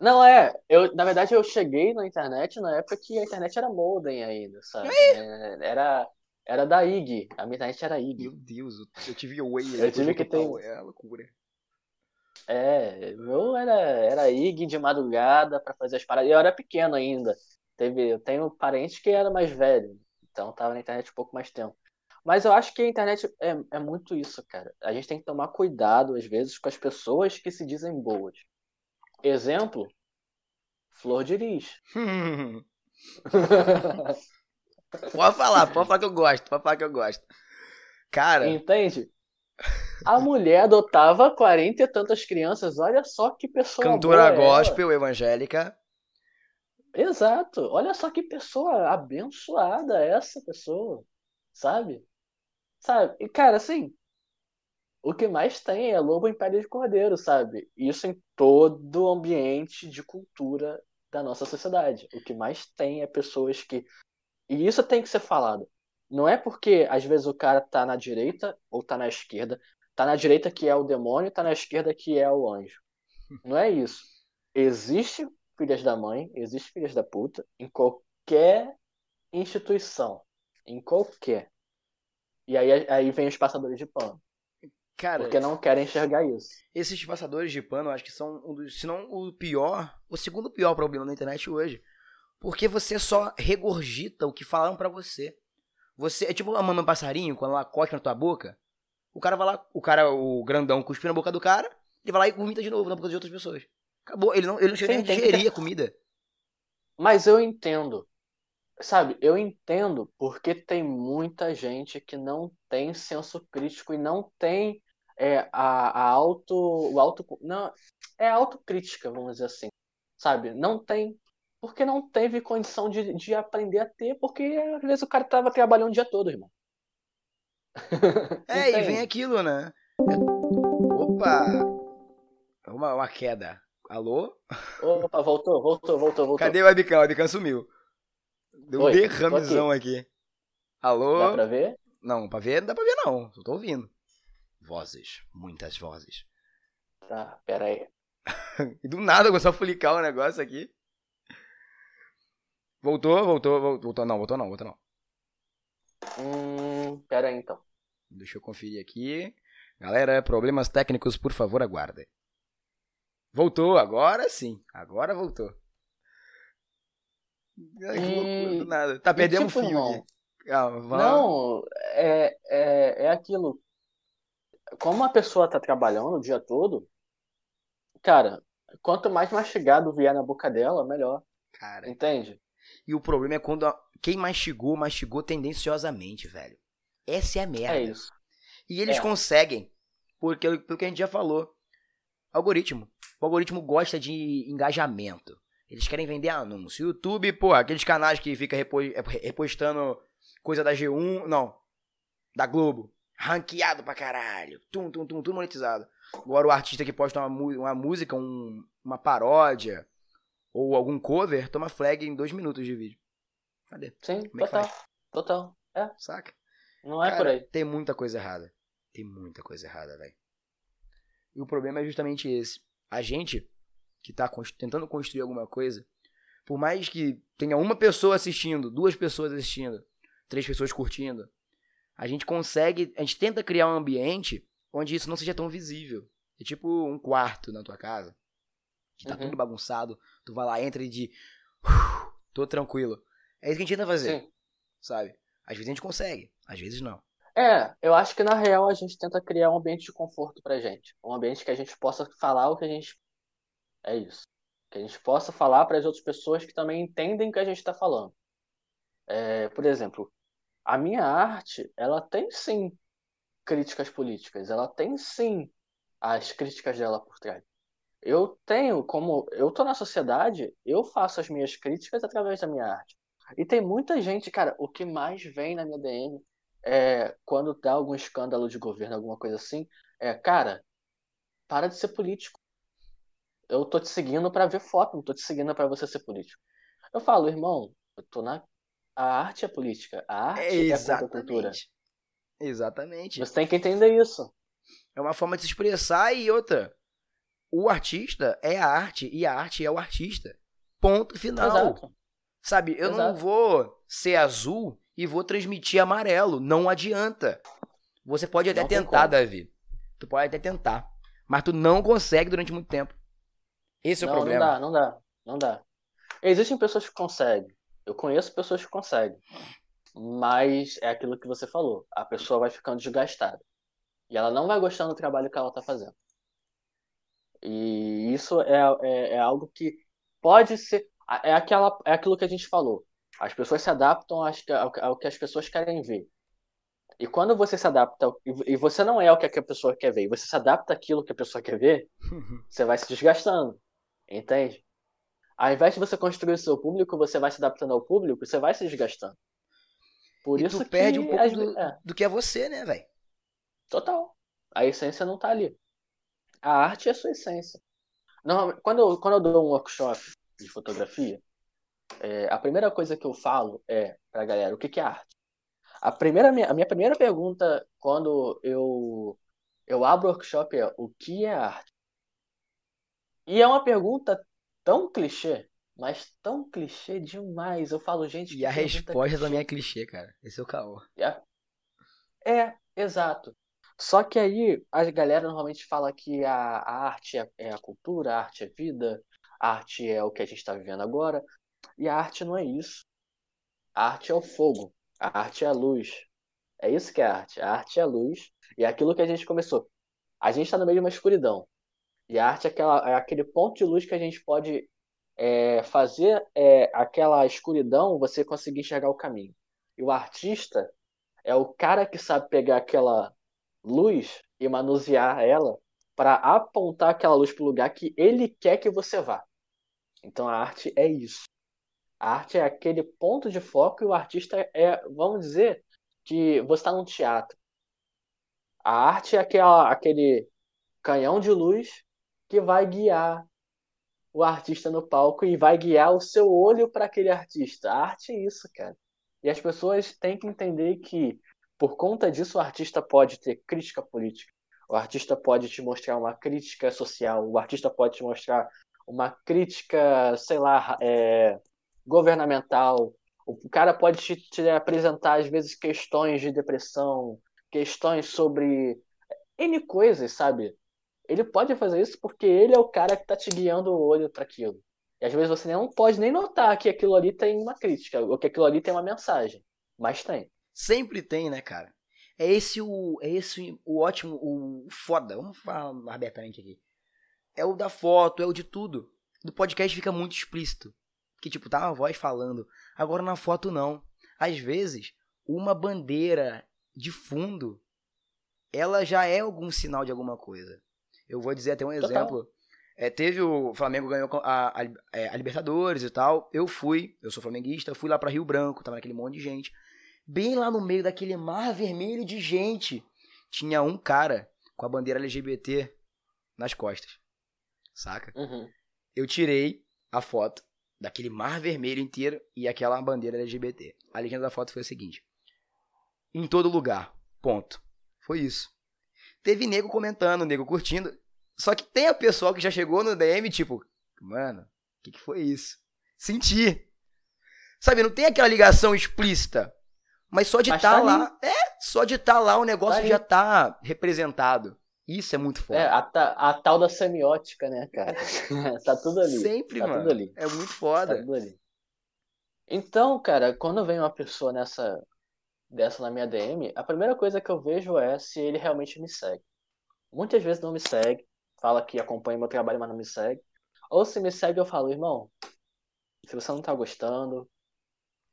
Não, é, eu, na verdade eu cheguei na internet na época que a internet era modem ainda, sabe? É, era, era da IG. A minha internet era IG. Meu Deus, eu tive o Way. Eu tive que ter. É loucura. É, meu era, era IG de madrugada para fazer as paradas. E eu era pequeno ainda. Teve, eu tenho parentes que era mais velho. Então tava na internet um pouco mais tempo. Mas eu acho que a internet é, é muito isso, cara. A gente tem que tomar cuidado, às vezes, com as pessoas que se dizem boas. Exemplo, Flor de Lis. Pode falar, pode falar que eu gosto, pode falar que eu gosto. Cara. Entende? A mulher adotava quarenta e tantas crianças, olha só que pessoa. Cantora boa gospel evangélica. Exato, olha só que pessoa abençoada essa pessoa, sabe? Sabe? E cara, assim, o que mais tem é lobo em pele de cordeiro, sabe? Isso em todo o ambiente de cultura da nossa sociedade. O que mais tem é pessoas que e isso tem que ser falado. Não é porque às vezes o cara tá na direita ou tá na esquerda. Tá na direita que é o demônio, tá na esquerda que é o anjo. Não é isso. Existe filhas da mãe, existe filhas da puta em qualquer instituição. Em qualquer. E aí, aí vem os passadores de pano. Cara, porque não querem enxergar isso. Esses passadores de pano, acho que são um dos, se não o pior, o segundo pior problema da internet hoje. Porque você só regurgita o que falaram para você. Você é tipo a mamãe passarinho, quando ela cospe na tua boca. O cara vai lá, o cara, o grandão, cuspe na boca do cara, ele vai lá e vomita de novo na boca de outras pessoas. Acabou, ele não, ele não chega nem a digerir que... a comida. Mas eu entendo. Sabe, eu entendo porque tem muita gente que não tem senso crítico e não tem é, a, a auto. O auto não, é autocrítica, vamos dizer assim. Sabe? Não tem porque não teve condição de, de aprender a ter, porque às vezes o cara tava trabalhando o dia todo, irmão. É, e vem aquilo, né? Opa! Uma, uma queda. Alô? Opa, voltou, voltou, voltou, voltou. Cadê o webcam? O webcam sumiu. Deu Oi, um derramezão aqui. aqui. Alô? Dá pra ver? Não, pra ver não dá pra ver não, só tô ouvindo. Vozes, muitas vozes. Tá, pera aí. e do nada começou a fulicar o negócio aqui. Voltou, voltou, voltou. Não, voltou não, voltou não. Hum, pera aí então. Deixa eu conferir aqui. Galera, problemas técnicos, por favor, aguardem. Voltou, agora sim. Agora voltou. Ai, que loucura, do nada. Tá perdendo tipo, fio irmão, vamos. Não, é, é, é aquilo. Como a pessoa tá trabalhando o dia todo, cara, quanto mais mastigado vier na boca dela, melhor. Cara, Entende? e o problema é quando a- quem mastigou, mastigou tendenciosamente, velho. Essa é a merda. É isso. E eles É. conseguem, porque pelo que a gente já falou. Algoritmo. O algoritmo gosta de engajamento. Eles querem vender anúncio. YouTube, pô, aqueles canais que fica repo- repostando coisa da G1, não, da Globo. Ranqueado pra caralho. Tum, tum, tum, tudo monetizado. Agora o artista que posta uma, uma música, um- uma paródia ou algum cover, toma flag em dois minutos de vídeo. Cadê? Sim, Como é total. Total. É, Saca? não é Cara, por aí. Tem muita coisa errada. Tem muita coisa errada, velho. E o problema é justamente esse. A gente que tá cons- tentando construir alguma coisa, por mais que tenha uma pessoa assistindo, duas pessoas assistindo, três pessoas curtindo, a gente consegue, a gente tenta criar um ambiente onde isso não seja tão visível. É tipo um quarto na tua casa, que tá Uhum. tudo bagunçado, tu vai lá, entra e de "Uf, tô tranquilo. É isso que a gente tenta fazer, Sim. sabe? Às vezes a gente consegue, às vezes não. É, eu acho que na real a gente tenta criar um ambiente de conforto pra gente. Um ambiente que a gente possa falar o que a gente. É isso. Que a gente possa falar para as outras pessoas que também entendem o que a gente está falando. É, por exemplo, a minha arte, ela tem sim críticas políticas, ela tem sim as críticas dela por trás. Eu tenho, como eu tô na sociedade, eu faço as minhas críticas através da minha arte. E tem muita gente, cara, o que mais vem na minha DM é quando dá algum escândalo de governo, alguma coisa assim, é, cara, para de ser político. Eu tô te seguindo pra ver foto, não tô te seguindo pra você ser político. Eu falo, irmão, eu tô na a arte é política, a arte é contra a cultura. Exatamente. Exatamente. Você tem que entender isso. É uma forma de se expressar e outra. O artista é a arte e a arte é o artista. Ponto final. Exato. Sabe, eu não Exato. vou ser azul e vou transmitir amarelo. Não adianta. Você pode até Não tentar, como. Davi. Tu pode até tentar. Mas tu não consegue durante muito tempo. Esse é o não, problema. não dá, não dá, não dá. Existem pessoas que conseguem. Eu conheço pessoas que conseguem. Mas é aquilo que você falou. A pessoa vai ficando desgastada. E ela não vai gostando do trabalho que ela está fazendo. E isso é, é, é algo que pode ser. É, aquela, é aquilo que a gente falou. As pessoas se adaptam ao, que as pessoas querem ver. E quando você se adapta, e você não é o que a pessoa quer ver, e você se adapta àquilo que a pessoa quer ver, você vai se desgastando. Entende? Ao invés de você construir o seu público, você vai se adaptando ao público, você vai se desgastando. Por E isso tu que perde um pouco às do, é, do que é você, né, velho? total. A essência não tá ali. A arte é a sua essência. Normalmente, quando eu, quando eu dou um workshop de fotografia, é, a primeira coisa que eu falo é pra galera, o que que é arte? A primeira, minha- a minha primeira pergunta quando eu, eu abro o workshop é o que é arte? E é uma pergunta tão clichê, mas tão clichê demais. Eu falo, gente, E a resposta clichê. também é clichê, cara. Esse é o caô. É, exato. Só que aí a galera normalmente fala que a, a arte é, é a cultura, a arte é vida, a arte é o que a gente está vivendo agora. E a arte não é isso. A arte é o fogo, a arte é a luz. É isso que é a arte. A arte é a luz. E é aquilo que a gente começou. A gente está no meio de uma escuridão. E a arte é, aquela, é aquele ponto de luz que a gente pode é, fazer é, aquela escuridão você conseguir enxergar o caminho. E o artista é o cara que sabe pegar aquela luz e manusear ela para apontar aquela luz para o lugar que ele quer que você vá. Então a arte é isso. A arte é aquele ponto de foco e o artista é, vamos dizer, que você está num teatro. A arte é aquela, aquele canhão de luz que vai guiar o artista no palco e vai guiar o seu olho para aquele artista. A arte é isso, cara. E as pessoas têm que entender que, por conta disso, o artista pode ter crítica política. o artista pode te mostrar uma crítica social, o artista pode te mostrar uma crítica, sei lá, é, governamental. O cara pode te, te, apresentar, às vezes, questões de depressão, questões sobre N coisas, sabe? Ele pode fazer isso porque ele é o cara que está te guiando o olho para aquilo. E às vezes você não pode nem notar que aquilo ali tem uma crítica, ou que aquilo ali tem uma mensagem. Mas tem. Sempre tem, né, cara? É esse o, é esse o ótimo, o foda. Vamos falar abertamente aqui. É o da foto, é o de tudo. Do podcast fica muito explícito. Que tipo, tá uma voz falando. Agora na foto não. Às vezes, uma bandeira de fundo, ela já é algum sinal de alguma coisa. Eu vou dizer até um Total. exemplo. É, teve o Flamengo ganhou a, a, é, a, Libertadores e tal. Eu fui, eu sou flamenguista, fui lá para Rio Branco, tava naquele monte de gente. Bem lá no meio daquele mar vermelho de gente, tinha um cara com a bandeira LGBT nas costas. Saca? Uhum. Eu tirei a foto daquele mar vermelho inteiro e aquela bandeira LGBT. A legenda da foto foi a seguinte: Em todo lugar. Ponto. Foi isso. Teve nego comentando, nego curtindo. Só que tem a pessoa que já chegou no DM, tipo, mano, o que, que foi isso? Senti. Sabe, não tem aquela ligação explícita. Mas só de estar tá, tá lá. É, só de estar tá lá o negócio tá já tá representado. Isso é muito forte. É, a, a, tal da semiótica, né, cara? tá tudo ali. Sempre, tá mano. Tudo ali. É muito foda. Tá tudo ali. Então, cara, quando vem uma pessoa nessa dessa na minha DM, a primeira coisa que eu vejo é se ele realmente me segue. Muitas vezes não me segue, fala que acompanha meu trabalho, mas não me segue. Ou se me segue, eu falo, irmão, se você não tá gostando,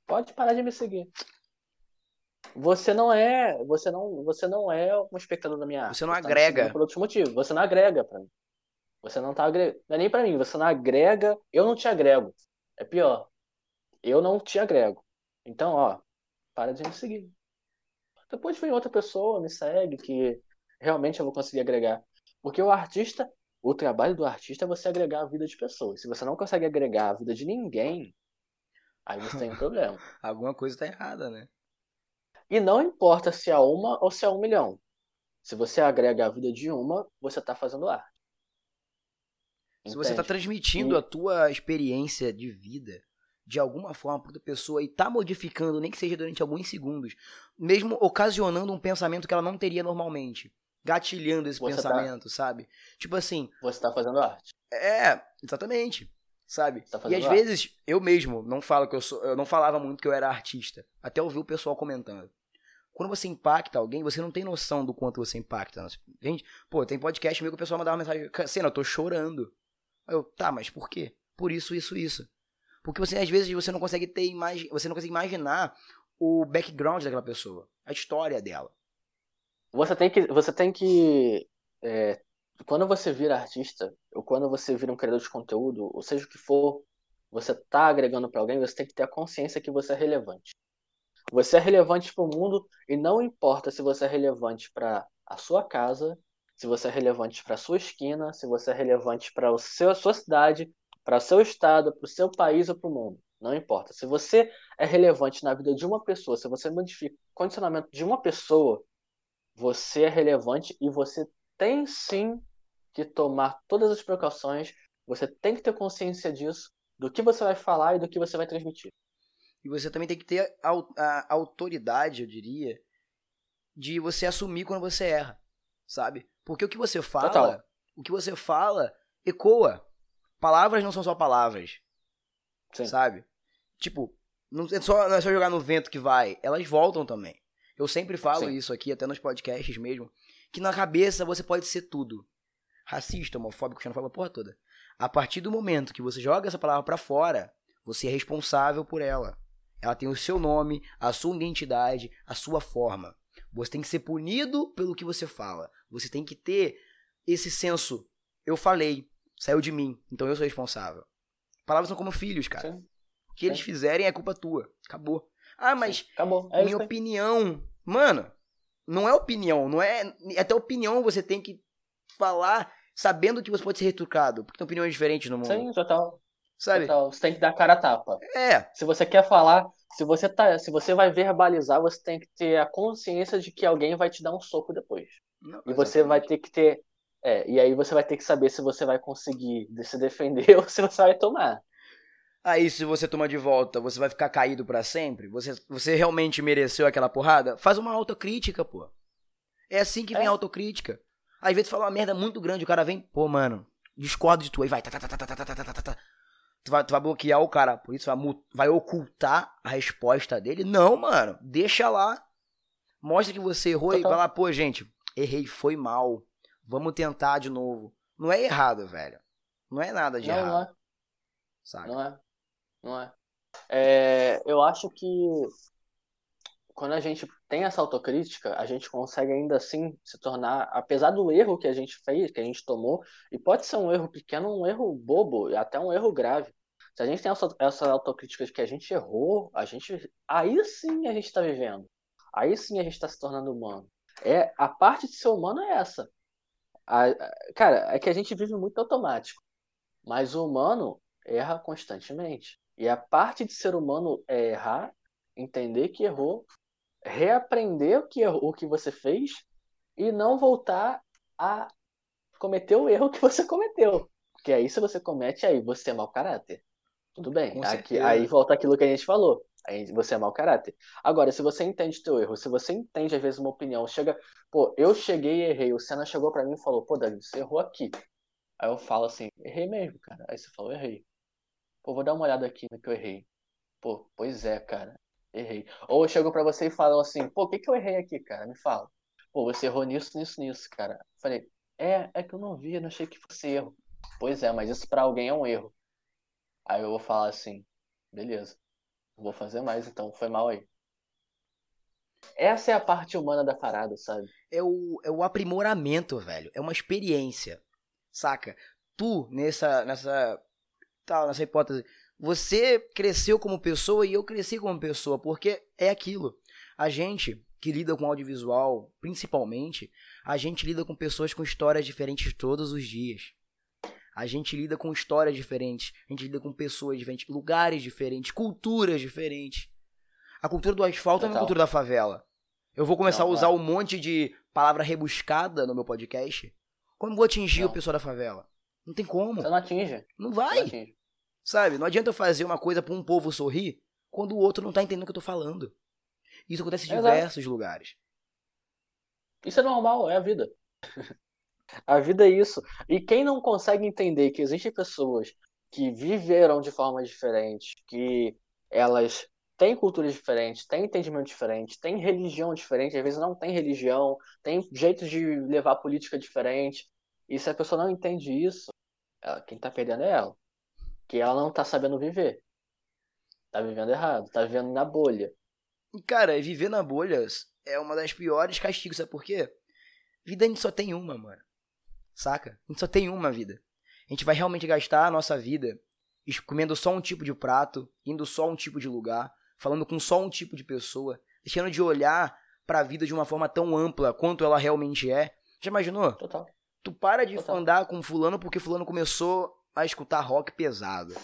pode parar de me seguir. Você não é, você não, você não é um espectador da minha arte. Você não tá agrega. Por outros motivos. Você não agrega para mim. Você não tá agregando. Não é nem para mim. Você não agrega. Eu não te agrego. É pior. Eu não te agrego. Então, ó, para de me seguir. Depois vem outra pessoa, me segue, que realmente eu vou conseguir agregar. Porque o artista, o trabalho do artista é você agregar a vida de pessoas. Se você não consegue agregar a vida de ninguém, aí você tem um problema. Alguma coisa tá errada, né? E não importa se é uma ou se é um milhão. Se você agrega a vida de uma, você está fazendo arte. Se você está transmitindo e... a tua experiência de vida de alguma forma para outra pessoa e tá modificando, nem que seja durante alguns segundos, mesmo ocasionando um pensamento que ela não teria normalmente, gatilhando esse você tá pensamento, tá... sabe? Tipo assim, você tá fazendo arte. É, exatamente. Sabe? Tá e às vezes eu mesmo não falo que eu sou, eu não falava muito que eu era artista, até ouvir o pessoal comentando. Quando você impacta alguém, você não tem noção do quanto você impacta. Gente, pô, tem podcast meu que o pessoal mandava uma mensagem, cena, eu tô chorando. Eu, tá, mas por quê? Por isso, isso, isso. Porque você, às vezes, você não consegue ter imagi você não consegue imaginar o background daquela pessoa, a história dela. Você tem que, você tem que é, quando você vira artista, ou quando você vira um criador de conteúdo, ou seja o que for, você tá agregando para alguém, você tem que ter a consciência que você é relevante. Você é relevante para o mundo e não importa se você é relevante para a sua casa, se você é relevante para a sua esquina, se você é relevante para a sua cidade, para o seu estado, para o seu país ou para o mundo. Não importa. Se você é relevante na vida de uma pessoa, se você modifica o condicionamento de uma pessoa, você é relevante e você tem sim que tomar todas as precauções. Você tem que ter consciência disso, do que você vai falar e do que você vai transmitir. E você também tem que ter a, a autoridade, eu diria, de você assumir quando você erra, sabe? Porque o que você fala, Total. o que você fala ecoa. Palavras não são só palavras. Sim. Sabe? Tipo, não é, só, não é só jogar no vento que vai, elas voltam também. Eu sempre falo Sim. isso aqui, até nos podcasts mesmo, que na cabeça você pode ser tudo. Racista, homofóbico, xenofóbico, a porra toda. A partir do momento que você joga essa palavra para fora, você é responsável por ela. Ela tem o seu nome, a sua identidade, a sua forma. Você tem que ser punido pelo que você fala. Você tem que ter esse senso. Eu falei, Saiu de mim, então eu sou responsável. Palavras são como filhos, cara. Sim. O que Sim. eles fizerem é culpa tua. Acabou. Ah, mas Acabou. É minha opinião. Mano, não é opinião, não é. Até opinião você tem que falar sabendo que você pode ser retrucado, porque tem opiniões diferentes no mundo. Sim, total. Sabe? Total. Você tem que dar cara a tapa. É. Se você quer falar, se você tá, se você vai verbalizar, você tem que ter a consciência de que alguém vai te dar um soco depois. Não, e você vai ter que ter. É, e aí você vai ter que saber se você vai conseguir se defender ou se você vai tomar. Aí, se você toma de volta, você vai ficar caído para sempre? Você, você realmente mereceu aquela porrada? Faz uma autocrítica, pô. É assim que vem é. a autocrítica. Às vezes tu fala uma merda muito grande, o cara vem, pô, mano, discordo de tu, aí vai, tá, tá, tá, tá, tá, tá, tá, tá, tá. Tu vai, tu vai bloquear o cara, por isso vai, vai ocultar a resposta dele? Não, mano, deixa lá. Mostra que você errou Total. e vai lá, pô, gente, errei, foi mal. Vamos tentar de novo. Não é errado, velho. Não é nada de não, errado. Não é. Sabe? Não é não é? é? Eu acho que quando a gente tem essa autocrítica, a gente consegue ainda assim se tornar, apesar do erro que a gente fez, que a gente tomou, e pode ser um erro pequeno, um erro bobo, e até um erro grave. Se a gente tem essa, essa autocrítica de que a gente errou, a gente, aí sim a gente está vivendo. Aí sim a gente está se tornando humano. É a parte de ser humano é essa. A, cara, é que a gente vive muito automático, mas o humano erra constantemente. E a parte de ser humano é errar, entender que errou, reaprender o que, errou, o que você fez e não voltar a cometer o erro que você cometeu. Porque aí, se você comete, aí você é mau caráter. Tudo bem. Aqui, aí volta aquilo que a gente falou. Aí você é mau caráter. Agora, se você entende teu erro, se você entende, às vezes, uma opinião, chega, pô, eu cheguei e errei. O Senna chegou para mim e falou, pô, Davi, você errou aqui. Aí eu falo assim, errei mesmo, cara. Aí você falou, errei. Pô, vou dar uma olhada aqui no que eu errei. Pô, pois é, cara. Errei. Ou chegou para você e falou assim, pô, o que, que eu errei aqui, cara? Me fala. Pô, você errou nisso, nisso, nisso, cara. Falei, é, é que eu não vi, não achei que fosse erro. Pois é, mas isso para alguém é um erro. Aí eu vou falar assim, beleza. Vou fazer mais então, foi mal aí. Essa é a parte humana da parada, sabe? É o, é o aprimoramento, velho. É uma experiência. Saca? Tu, nessa, nessa tal, nessa hipótese, você cresceu como pessoa e eu cresci como pessoa, porque é aquilo. A gente que lida com audiovisual, principalmente, a gente lida com pessoas com histórias diferentes todos os dias. A gente lida com histórias diferentes, a gente lida com pessoas diferentes, lugares diferentes, culturas diferentes. A cultura do asfalto Total. é a cultura da favela. Eu vou começar não, a usar um monte de palavra rebuscada no meu podcast. Como vou atingir não. o pessoal da favela? Não tem como. Você não atinge. Não vai. Não atinge. Sabe? Não adianta eu fazer uma coisa para um povo sorrir quando o outro não tá entendendo o que eu tô falando. Isso acontece em diversos Exato. lugares. Isso é normal, é a vida. a vida é isso. E quem não consegue entender que existem pessoas que viveram de forma diferente, que elas têm culturas diferentes, têm entendimento diferente, têm religião diferente, às vezes não tem religião, tem jeitos de levar política diferente. E se a pessoa não entende isso, ela, quem tá perdendo é ela. Que ela não tá sabendo viver. Tá vivendo errado, tá vivendo na bolha. Cara, viver na bolha é uma das piores castigos, sabe por quê? Vida a gente só tem uma, mano. Saca? A gente só tem uma vida. A gente vai realmente gastar a nossa vida comendo só um tipo de prato, indo só um tipo de lugar, falando com só um tipo de pessoa, deixando de olhar para a vida de uma forma tão ampla quanto ela realmente é. Já imaginou? Total. Tu para de Total. andar com fulano porque fulano começou a escutar rock pesado.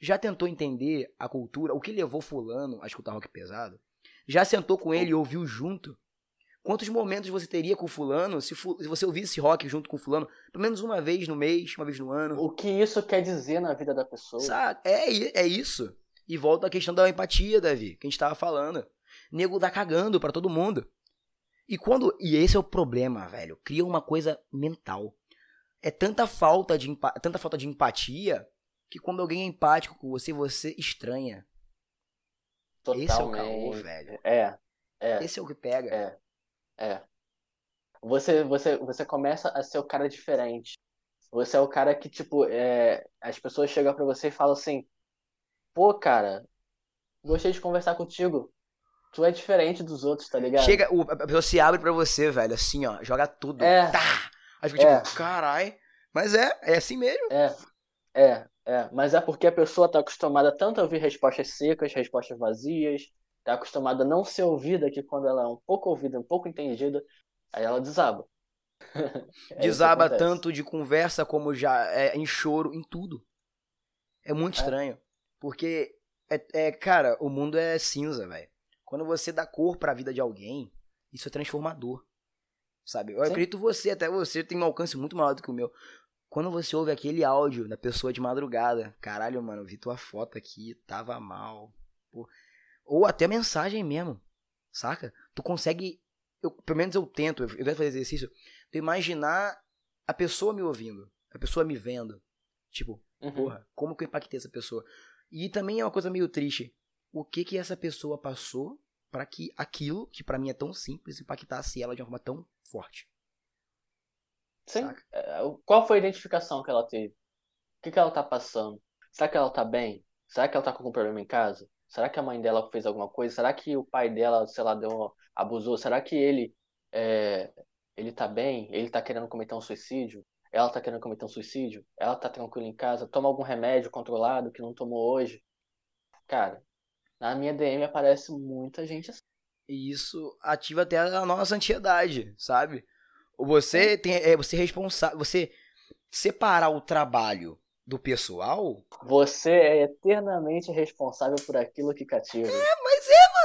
Já tentou entender a cultura, o que levou fulano a escutar rock pesado? Já sentou com ele e ouviu junto? Quantos momentos você teria com fulano se, se você ouvisse rock junto com fulano? Pelo menos uma vez no mês, uma vez no ano. O que isso quer dizer na vida da pessoa? Sabe? É, é isso. E volta a questão da empatia, Davi, que a gente tava falando. Nego tá cagando para todo mundo. E quando. E esse é o problema, velho. Cria uma coisa mental. É tanta falta de, tanta falta de empatia que quando alguém é empático com você, você estranha. Totalmente. Esse é o caô, velho. É. É. Esse é o que pega. É. É. Você, você, você começa a ser o cara diferente. Você é o cara que, tipo, é, as pessoas chegam para você e falam assim: pô, cara, gostei de conversar contigo tu é diferente dos outros, tá ligado? Chega, o, a pessoa se abre pra você, velho, assim, ó, joga tudo. É. Tá! Aí fica é. tipo, carai. Mas é, é assim mesmo. É, é, é. Mas é porque a pessoa tá acostumada tanto a ouvir respostas secas, respostas vazias, tá acostumada a não ser ouvida, que quando ela é um pouco ouvida, um pouco entendida, aí ela desaba. é desaba tanto de conversa como já é em choro, em tudo. É muito é. estranho. Porque, é, é, cara, o mundo é cinza, velho. Quando você dá cor para a vida de alguém, isso é transformador. sabe? Eu Sim. acredito você, até você tem um alcance muito maior do que o meu. Quando você ouve aquele áudio da pessoa de madrugada, caralho, mano, vi tua foto aqui, tava mal. Pô. Ou até mensagem mesmo, saca? Tu consegue, eu, pelo menos eu tento, eu, eu tento fazer exercício, tu imaginar a pessoa me ouvindo, a pessoa me vendo. Tipo, Uhum. porra, como que eu impactei essa pessoa? E também é uma coisa meio triste. O que que essa pessoa passou pra que aquilo, que pra mim é tão simples, impactasse ela de uma forma tão forte? Sim. Saca? É, o- Qual foi a identificação que ela teve? O que que ela tá passando? Será que ela tá bem? Será que ela tá com algum problema em casa? Será que a mãe dela fez alguma coisa? Será que o pai dela, sei lá, deu abusou? Será que ele é, ele tá bem? Ele tá querendo cometer um suicídio? Ela tá querendo cometer um suicídio? Ela tá tranquila em casa? Toma algum remédio controlado que não tomou hoje? Cara, na minha DM aparece muita gente assim. E isso ativa até a nossa ansiedade, sabe? Você tem é você responsável, você separar o trabalho do pessoal, Você é eternamente responsável por aquilo que cativa.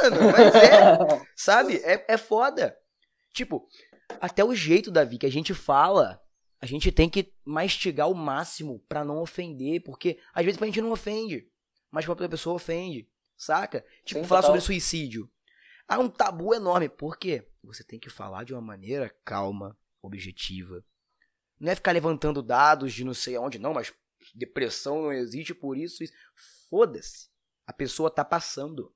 mano, mas é, sabe? É, é foda. Tipo, até o jeito, Davi, que a gente fala, a gente tem que mastigar o máximo pra não ofender, porque às vezes a gente não ofende, mas pra outra pessoa ofende, saca? Tipo, Sim, falar total. sobre suicídio. Há um tabu enorme, por quê? Você tem que falar de uma maneira calma, objetiva. Não é ficar levantando dados de não sei aonde, não, mas depressão não existe por isso. isso. Foda-se. A pessoa tá passando.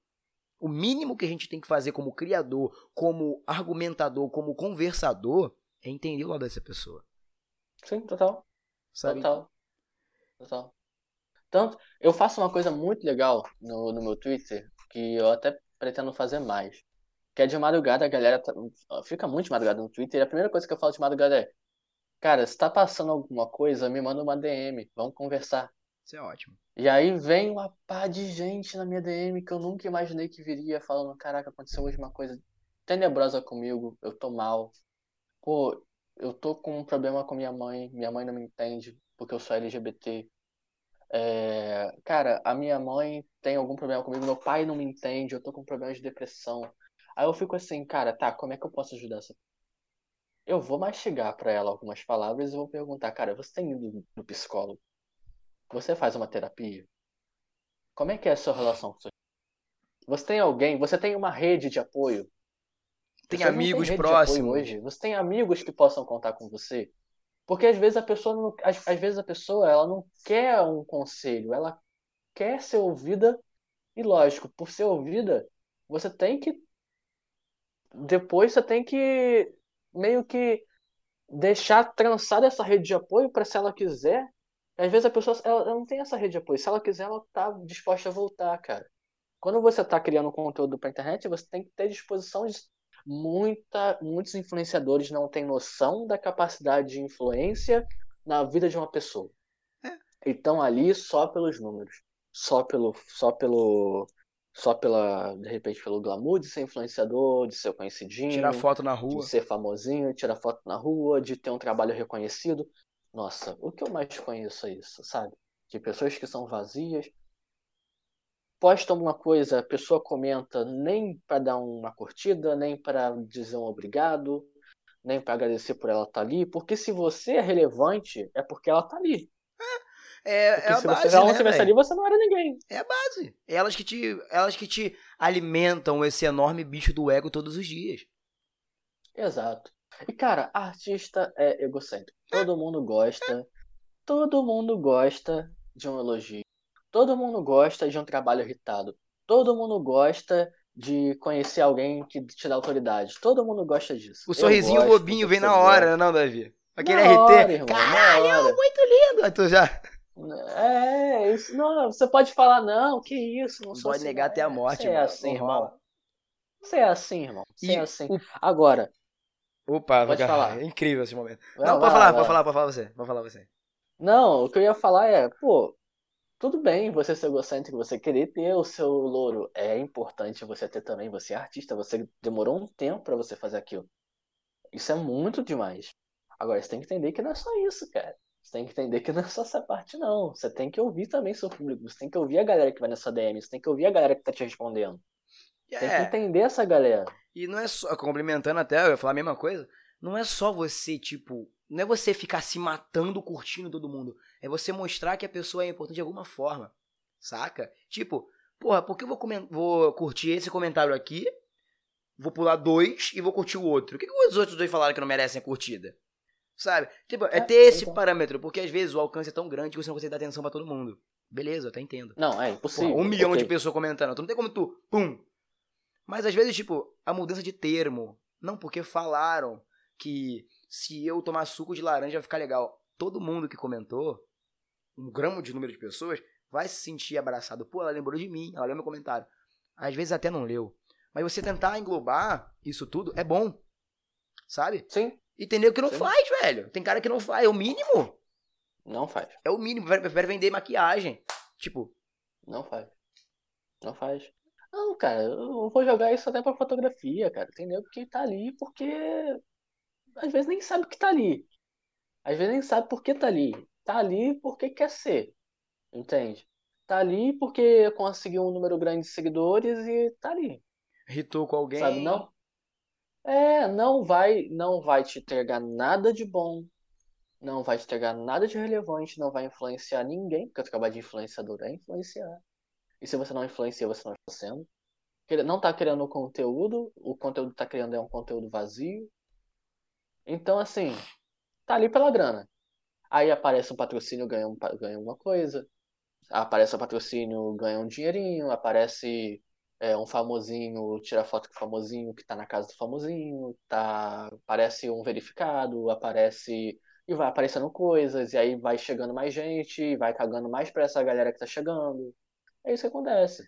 O mínimo que a gente tem que fazer como criador, como argumentador, como conversador, é entender o lado dessa pessoa. Sim, total. Sabe? Total. Total. Tanto, eu faço uma coisa muito legal no, no meu Twitter, que eu até pretendo fazer mais. Que é de madrugada, a galera tá- fica muito de madrugada no Twitter, e a primeira coisa que eu falo de madrugada é, cara, se tá passando alguma coisa, me manda uma DM, vamos conversar. Isso é ótimo. E aí vem uma pá de gente na minha DM que eu nunca imaginei que viria, falando, caraca, aconteceu hoje uma coisa tenebrosa comigo, eu tô mal. Pô, eu tô com um problema com minha mãe, minha mãe não me entende porque eu sou LGBT. É, cara, a minha mãe tem algum problema comigo, meu pai não me entende, eu tô com problema de depressão. Aí eu fico assim, cara, tá, como é que eu posso ajudar essa Eu vou mastigar pra ela algumas palavras e vou perguntar, cara, você tem ido no psicólogo? Você faz uma terapia? Como é que é a sua relação com seu Você tem alguém, você tem uma rede de apoio? Tem Você amigos próximos. hoje? Você tem amigos que possam contar com você? Porque às vezes a pessoa não, às, às vezes a pessoa ela não quer um conselho, ela quer ser ouvida e lógico, por ser ouvida, você tem que depois você tem que meio que deixar trançada essa rede de apoio para se ela quiser. Às vezes a pessoa ela, ela não tem essa rede de apoio. Se ela quiser, ela tá disposta a voltar, cara. Quando você tá criando conteúdo pra internet, você tem que ter disposição de muita, muitos influenciadores não têm noção da capacidade de influência na vida de uma pessoa. E estão ali só pelos números, só pelo, só pelo, só pela, de repente, pelo glamour de ser influenciador, de ser conhecidinho, Tirar foto na de rua. ser famosinho, tirar foto na rua, de ter um trabalho reconhecido. Nossa, o que eu mais conheço é isso, sabe? De pessoas que são vazias. Posta alguma coisa, a pessoa comenta nem para dar uma curtida, nem para dizer um obrigado, nem para agradecer por ela estar ali, porque se você é relevante, é porque ela tá ali. É, Porque é a se base, você ela não né, estivesse velho? ali, você não era ninguém. É a base. Elas que, te, elas que te alimentam esse enorme bicho do ego todos os dias. Exato. E cara, artista é egocêntrico. Todo mundo gosta. Todo mundo gosta de um elogio. Todo mundo gosta de um trabalho irritado. Todo mundo gosta de conhecer alguém que te dá autoridade. Todo mundo gosta disso. O Eu sorrisinho gosto, bobinho vem na hora, né, não, Davi? Aquele Na RT. hora, irmão, Caralho, muito lindo. Aí tu já É, isso, não, você pode falar, não, que isso, não pode assim, negar até a É, morte, Você é assim, irmão. Você é assim, irmão. Você E é assim. o- Agora, Opa, Pode cara, falar. é incrível esse momento. vai não, lá, pode falar, vai pode falar, pode falar você. Pode falar você. Não, o que eu ia falar é, pô, tudo bem você ser egocêntrico, você querer ter o seu louro. É importante você ter também, você é artista, você demorou um tempo pra você fazer aquilo. Isso é muito demais. Agora, você tem que entender que não é só isso, cara. Você tem que entender que não é só essa parte, não. Você tem que ouvir também seu público. Você tem que ouvir a galera que vai nessa DM. Você tem que ouvir a galera que tá te respondendo. Tem que É, entender essa galera. e não é só, complementando até, eu ia falar a mesma coisa, não é só você, tipo, não é você ficar se matando curtindo todo mundo. É você mostrar que a pessoa é importante de alguma forma. Saca? Tipo, porra, por que eu vou, vou curtir esse comentário aqui? Vou pular dois e vou curtir o outro. O que, que os outros dois falaram que não merecem a curtida? Sabe? Tipo, é, é ter esse então. parâmetro, porque às vezes o alcance é tão grande que você não consegue dar atenção para todo mundo. Beleza, eu até entendo. Não, é impossível. Porra, um milhão okay. de pessoas comentando. Tu não tem como tu, pum. Mas às vezes, tipo, a mudança de termo. Não, porque falaram que se eu tomar suco de laranja vai ficar legal. Todo mundo que comentou, um gramo de número de pessoas, vai se sentir abraçado. Pô, ela lembrou de mim, ela leu meu comentário. Às vezes até não leu. Mas você tentar englobar isso tudo é bom. Sabe? Sim. E tem nego que não Sim. faz, velho. Tem cara que não faz. É o mínimo. Não faz. É o mínimo. Prefere vender maquiagem. Tipo. Não faz. Não faz. Não, cara, eu vou jogar isso até pra fotografia, cara. Tem nego que tá ali porque às vezes nem sabe que tá ali. Às vezes nem sabe por que tá ali. Tá ali porque quer ser. Entende? Tá ali porque conseguiu um número grande de seguidores e tá ali. Ritou com alguém. Sabe, não? É, não vai, não vai te entregar nada de bom. Não vai te entregar nada de relevante, não vai influenciar ninguém, porque eu acabar de influenciador é influenciar. E se você não influencia, você não está sendo. Não está criando conteúdo, o conteúdo que está criando é um conteúdo vazio. Então, assim, tá ali pela grana. Aí aparece um patrocínio, ganha, um, ganha uma coisa. Aparece um patrocínio, ganha um dinheirinho. Aparece é, um famosinho, tira foto com o famosinho que tá na casa do famosinho. Tá, aparece um verificado, aparece. E vai aparecendo coisas, e aí vai chegando mais gente, vai cagando mais pra essa galera que tá chegando. É isso que acontece.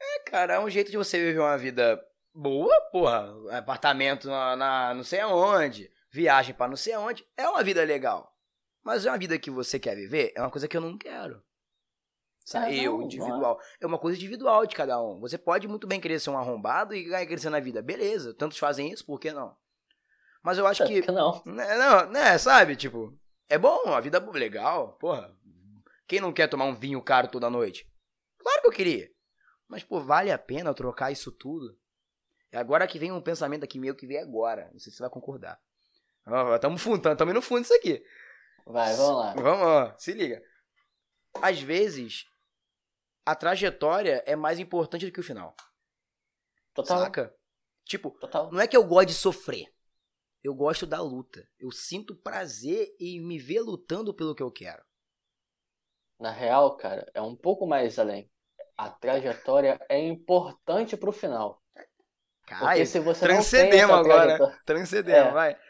É, cara, é um jeito de você viver uma vida boa, porra. Apartamento na, na não sei aonde viagem para não sei aonde, é uma vida legal. Mas é uma vida que você quer viver, é uma coisa que eu não quero. Sabe? É, eu, individual. É uma coisa individual de cada um. Você pode muito bem querer ser um arrombado e ganhar crescer na vida. Beleza, tantos fazem isso, por que não? Mas eu acho é, que. que não. Né, não, né, sabe? Tipo, é bom, a vida é legal. Porra, quem não quer tomar um vinho caro toda noite? Claro que eu queria. Mas, pô, vale a pena trocar isso tudo? É agora que vem um pensamento aqui meu que veio agora. Não sei se você vai concordar. Estamos fundo, estamos no fundo disso aqui. Vai, vamos lá. Vamos lá, se liga. Às vezes, a trajetória é mais importante do que o final. Total. Saca? Tipo, Total. não é que eu gosto de sofrer. Eu gosto da luta. Eu sinto prazer em me ver lutando pelo que eu quero. Na real, cara, é um pouco mais além. A trajetória é importante pro final. Cara, Porque se você transcendemos não tem agora. Transcendemos, é. vai.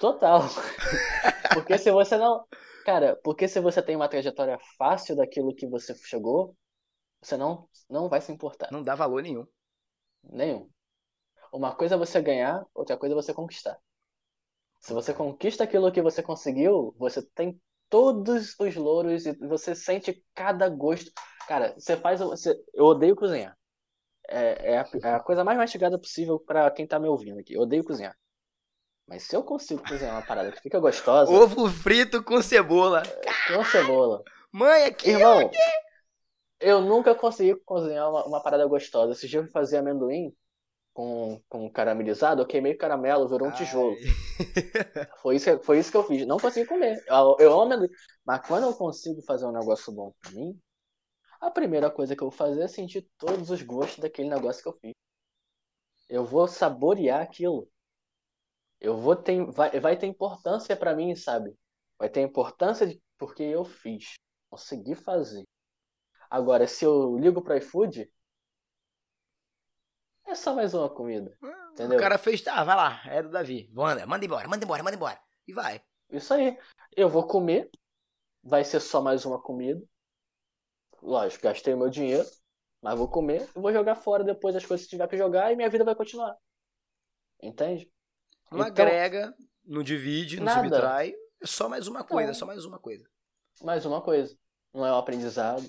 Total. porque se você não. Cara, porque se você tem uma trajetória fácil daquilo que você chegou, você não, não vai se importar. Não dá valor nenhum. Nenhum. Uma coisa é você ganhar, outra coisa é você conquistar. Se você conquista aquilo que você conseguiu, você tem todos os louros e você sente cada gosto. Cara, você faz. Você... Eu odeio cozinhar. É, é, a, é a coisa mais mastigada possível para quem tá me ouvindo aqui. Eu odeio cozinhar. Mas se eu consigo cozinhar uma parada que fica gostosa. Ovo frito com cebola. Com cebola. Mãe, aqui. Irmão, aqui. eu nunca consegui cozinhar uma, uma parada gostosa. Esse dia eu fazia amendoim com, com caramelizado, eu queimei caramelo, virou um Ai. tijolo. foi, isso, foi isso que eu fiz. Não consegui comer. Eu, eu amo amendoim. Mas quando eu consigo fazer um negócio bom pra mim, a primeira coisa que eu vou fazer é sentir todos os gostos daquele negócio que eu fiz. Eu vou saborear aquilo eu vou ter, vai, vai ter importância para mim, sabe? Vai ter importância de, porque eu fiz, consegui fazer. Agora, se eu ligo pro iFood, é só mais uma comida. Ah, entendeu? O cara fez, tá, vai lá, é do Davi. Manda, manda embora, manda embora, manda embora. E vai. Isso aí. Eu vou comer, vai ser só mais uma comida. Lógico, gastei o meu dinheiro, mas vou comer e vou jogar fora depois as coisas que tiver que jogar e minha vida vai continuar. Entende? Não então, agrega, não divide, não nada. subtrai. É só mais uma coisa, não. é só mais uma coisa. Mais uma coisa. Não é um aprendizado,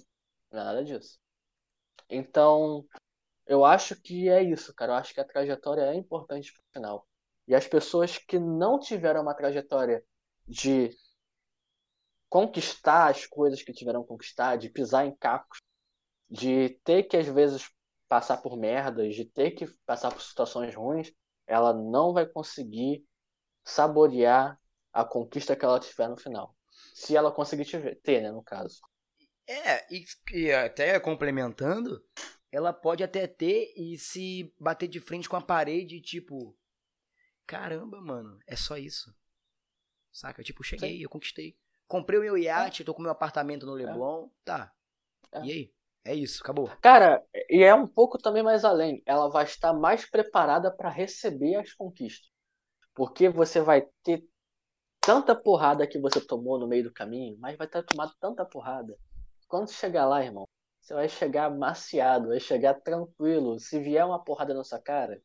não é nada disso. Então, eu acho que é isso, cara. Eu acho que a trajetória é importante pro final. E as pessoas que não tiveram uma trajetória de conquistar as coisas que tiveram que conquistar, de pisar em cacos, de ter que às vezes passar por merdas, de ter que passar por situações ruins, ela não vai conseguir saborear a conquista que ela tiver no final. Se ela conseguir ter, né, no caso. É, e, e até complementando, ela pode até ter e se bater de frente com a parede, tipo, caramba, mano, é só isso. Saca? Tipo, cheguei, Sim. eu conquistei. Comprei o meu iate, é. tô com meu apartamento no é. Leblon, é. tá. É. E aí? É isso, acabou. Cara, e é um pouco também mais além. Ela vai estar mais preparada para receber as conquistas. Porque você vai ter tanta porrada que você tomou no meio do caminho, mas vai ter tomado tanta porrada. Quando chegar lá, irmão, você vai chegar maciado, vai chegar tranquilo. Se vier uma porrada na sua cara,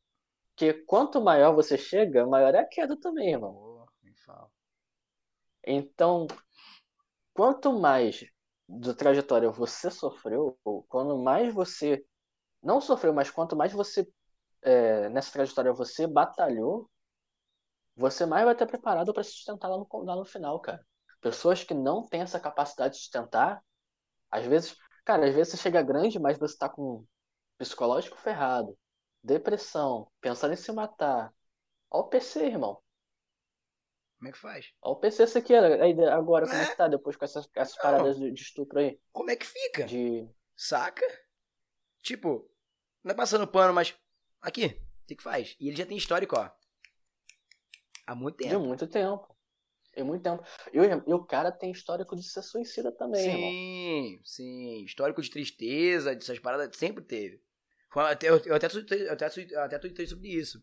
que quanto maior você chega, maior é a queda também, irmão. Então, quanto mais da trajetória você sofreu, quando mais você não sofreu, mas quanto mais você é, nessa trajetória você batalhou, você mais vai estar preparado para se sustentar lá no, lá no final, cara. Pessoas que não têm essa capacidade de sustentar, às vezes, cara, às vezes você chega grande, mas você tá com psicológico ferrado, depressão, pensando em se matar. Olha o PC, irmão. Como é que faz? Olha o PC você quer agora, como é que tá depois com essas, essas paradas de, de estupro aí? Como é que fica? De... Saca? Tipo, não é passando pano, mas. Aqui, o que, que faz? E ele já tem histórico, ó. Há muito tempo. De muito tempo. Em muito tempo. E, o cara tem histórico de ser suicida também, Sim, irmão. sim. Histórico de tristeza, dessas paradas, sempre teve. Eu até, eu até, eu até, eu até tuitei sobre isso.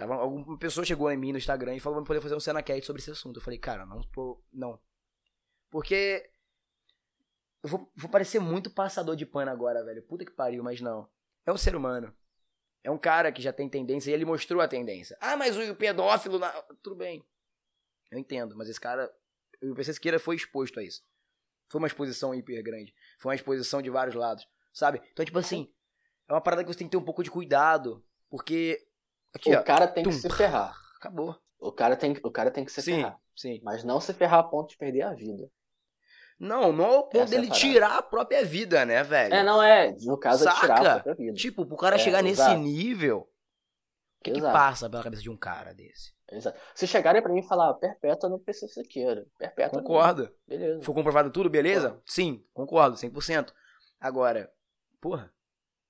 Tava, alguma pessoa chegou em mim no Instagram e falou pra poder fazer um Senacast sobre esse assunto. Eu falei, cara, não tô. Não. Porque. Eu vou, vou parecer muito passador de pano agora, velho. Puta que pariu, mas não. É um ser humano. É um cara que já tem tendência e ele mostrou a tendência. Ah, mas o pedófilo. Na... Tudo bem. Eu entendo, mas esse cara. O PC Siqueira foi exposto a isso. Foi uma exposição hiper grande. Foi uma exposição de vários lados. Sabe? Então, tipo assim. É uma parada que você tem que ter um pouco de cuidado. Porque Aqui, o ó. cara tem Tum. que se ferrar. Acabou. O cara tem, o cara tem que se sim, ferrar. Sim. Mas não se ferrar a ponto de perder a vida. Não, não ao ponto Essa dele é tirar a própria vida, né, velho? É, não é. No caso, Saca? é tirar a própria vida. Tipo, pro cara é, chegar exato. nesse nível, o que, que, passa pela cabeça de um cara desse? Exato. Se chegarem pra mim e falar, perpétua não precisa sequeira. Perpétua. Concordo. Não. Beleza. Foi comprovado tudo, beleza? Sim, concordo, 100%. Agora, porra,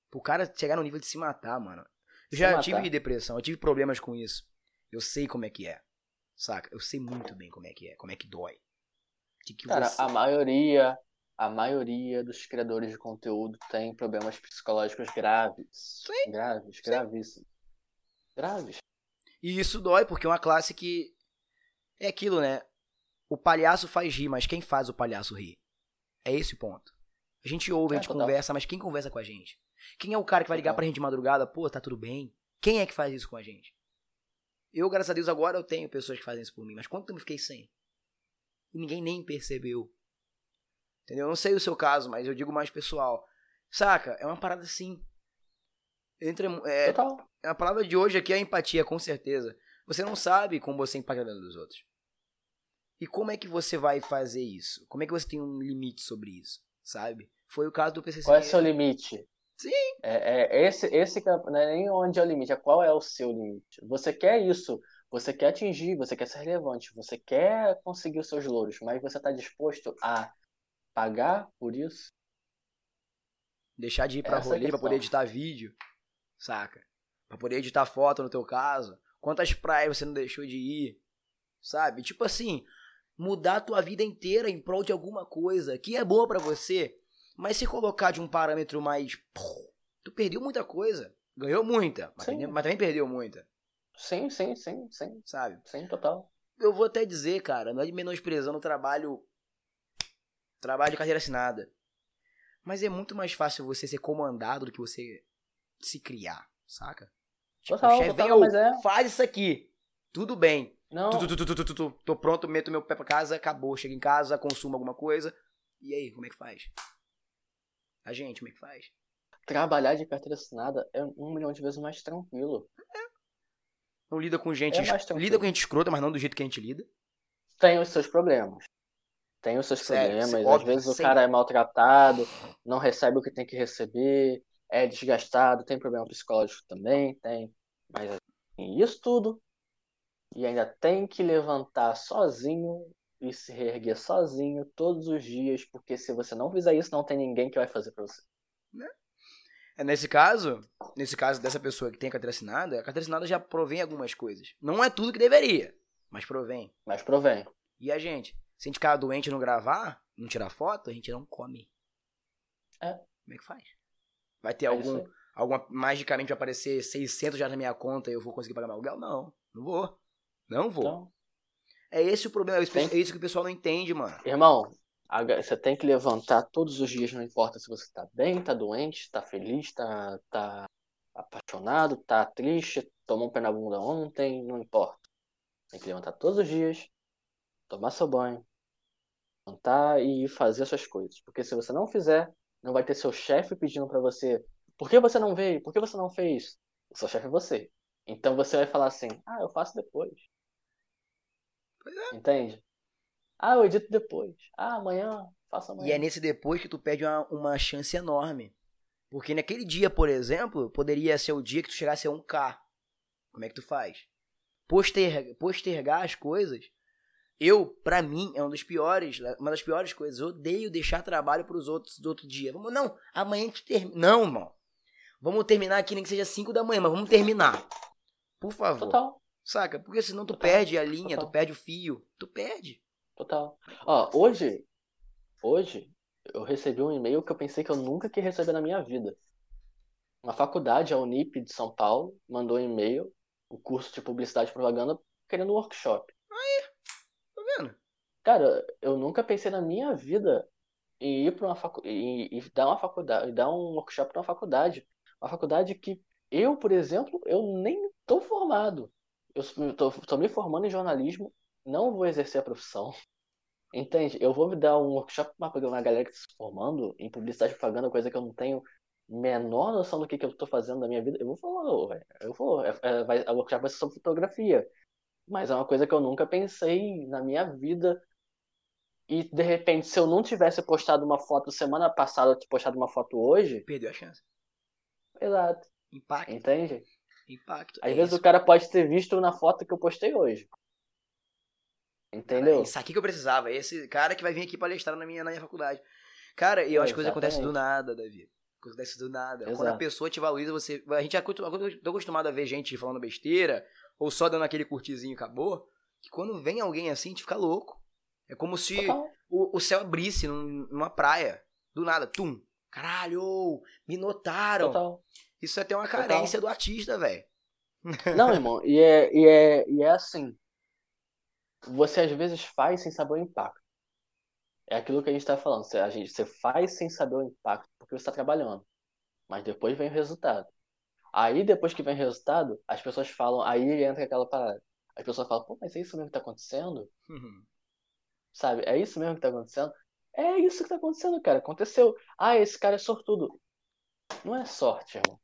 pro cara chegar no nível de se matar, mano. Eu já tive depressão, eu tive problemas com isso. Eu sei como é que é. Saca? Eu sei muito bem como é que é, como é que dói. Que que Cara, você... a maioria, a maioria dos criadores de conteúdo tem problemas psicológicos graves. Sim. Graves, Sim. gravíssimos. Graves. E isso dói porque é uma classe que é aquilo, né? O palhaço faz rir, mas quem faz o palhaço rir? É esse o ponto. A gente ouve, a é, gente é, conversa, mas quem conversa com a gente? Quem é o cara que vai ligar pra gente de madrugada? Pô, tá tudo bem? Quem é que faz isso com a gente? Eu, graças a Deus, agora eu tenho pessoas que fazem isso por mim. Mas quanto tempo eu fiquei sem? E ninguém nem percebeu. Entendeu? Eu não sei o seu caso, mas eu digo mais pessoal. Saca? É uma parada assim. Entre, é, Total. A palavra de hoje aqui é empatia, com certeza. Você não sabe como você impacta a vida dos outros. E como é que você vai fazer isso? Como é que você tem um limite sobre isso? Sabe? Foi o caso do PCC. Qual é o seu limite? Sim. É, é esse, esse não é nem onde é o limite, é qual é o seu limite. Você quer isso, você quer atingir, você quer ser relevante, você quer conseguir os seus louros, mas você está disposto a pagar por isso? Deixar de ir pra Essa rolê é pra poder editar vídeo, saca? Pra poder editar foto no teu caso. Quantas praias você não deixou de ir, sabe? Tipo assim, mudar a tua vida inteira em prol de alguma coisa que é boa para você mas se colocar de um parâmetro mais. Tu perdeu muita coisa. Ganhou muita, mas, mas também perdeu muita. Sim, sim, sim, sim. Sabe? Sim, total. Eu vou até dizer, cara, não é de menosprezando o trabalho. Trabalho de carteira assinada. Mas é muito mais fácil você ser comandado do que você se criar, saca? Tipo, total, o chefe vem, mas é... faz isso aqui. Tudo bem. Não. Tu, tu, tu, tô pronto, meto meu pé pra casa, acabou. Chego em casa, consumo alguma coisa. E aí, como é que faz? A gente, como é que faz? Trabalhar de carteira assinada é um milhão de vezes mais tranquilo. É. Não lida com gente. É lida com gente escrota, mas não do jeito que a gente lida. Tem os seus problemas. Tem os seus Sério, problemas. Às vezes o cara é maltratado, não recebe o que tem que receber, é desgastado, tem problema psicológico também, tem. Mas assim, isso tudo e ainda tem que levantar sozinho e se reerguer sozinho todos os dias, porque se você não fizer isso, não tem ninguém que vai fazer pra você. É, nesse caso, nesse caso dessa pessoa que tem a carteira assinada, a carteira assinada já provém algumas coisas. Não é tudo que deveria, mas provém. Mas provém. E a gente? Se a gente ficar doente e não gravar, não tirar foto, a gente não come. É. Como é que faz? Vai ter É algum, alguma, magicamente vai aparecer 600 já na minha conta e eu vou conseguir pagar meu aluguel? Não, não vou. Não vou. Então, É esse o problema, é isso, Tem- é isso que o pessoal não entende, mano. irmão, você tem que levantar todos os dias, não importa se você tá bem, tá doente, tá feliz, tá, tá apaixonado, tá triste, tomou um pé na bunda ontem, não importa. Tem que levantar todos os dias, tomar seu banho, levantar e fazer suas coisas. Porque se você não fizer, não vai ter seu chefe pedindo pra você, por que você não veio? Por que você não fez? O seu chefe é você. Então você vai falar assim, ah, eu faço depois. Entende? Ah, eu edito depois. Ah, amanhã, faço amanhã. E é nesse depois que tu perde uma, uma chance enorme. Porque naquele dia, por exemplo, poderia ser o dia que tu chegasse a 1K. Como é que tu faz? Poster, postergar as coisas. Eu, pra mim, é um dos piores, uma das piores coisas. Eu odeio deixar trabalho pros outros do outro dia. Vamos, não, amanhã a gente termina. Não, irmão. Vamos terminar aqui, nem que seja 5 da manhã, mas vamos terminar. Por favor. Total, Saca? Porque senão tu Total. perde a linha, Total. tu perde o fio. Tu perde. total. Ó, hoje, hoje, eu recebi um e-mail que eu pensei que eu nunca queria receber na minha vida. Uma faculdade, a Unip de São Paulo, mandou um e-mail, o curso de publicidade e propaganda, querendo um workshop. Tá vendo? Cara, eu nunca pensei na minha vida em ir para uma facu... e, e dar uma faculdade, e dar um workshop para uma faculdade, uma faculdade que eu, por exemplo, eu nem tô formado. Eu tô, tô me formando em jornalismo, não vou exercer a profissão. Entende? Eu vou me dar um workshop para uma, galera que está se formando em publicidade propaganda, coisa que eu não tenho menor noção do que, que eu tô fazendo na minha vida. Eu vou falar, eu vou, é, é, vai, a workshop vai ser sobre fotografia. Mas é uma coisa que eu nunca pensei na minha vida. E de repente, se eu não tivesse postado uma foto semana passada, eu postado uma foto hoje, Perdeu a chance. exato. Impacto. Entende? Impacto. Às É vezes isso. o cara pode ter visto na foto que eu postei hoje. Entendeu? Cara, Isso aqui que eu precisava. Esse cara que vai vir aqui palestrar na minha, na minha faculdade. Cara, e eu É, acho que coisa acontece do nada, Davi. Acontece do nada. Quando a Exato. pessoa te valoriza, você. A gente é acostumado a ver gente falando besteira, ou só dando aquele curtizinho e acabou. Que quando vem alguém assim, a gente fica louco. É como se o, o céu abrisse num- numa praia. Do nada, tum. Caralho, me notaram. Total. Isso é até uma Total. carência do artista, velho. Não, irmão, e é, e, é, e é assim. Você às vezes faz sem saber o impacto. É aquilo que a gente tá falando. Você, a gente, você faz sem saber o impacto porque você está trabalhando. Mas depois vem o resultado. Aí, depois que vem o resultado, as pessoas falam. Aí entra aquela parada. As pessoas falam, pô, mas é isso mesmo que tá acontecendo? Sabe? É isso mesmo que tá acontecendo? É isso que tá acontecendo, cara. Aconteceu. Ah, esse cara é sortudo. Não é sorte, irmão.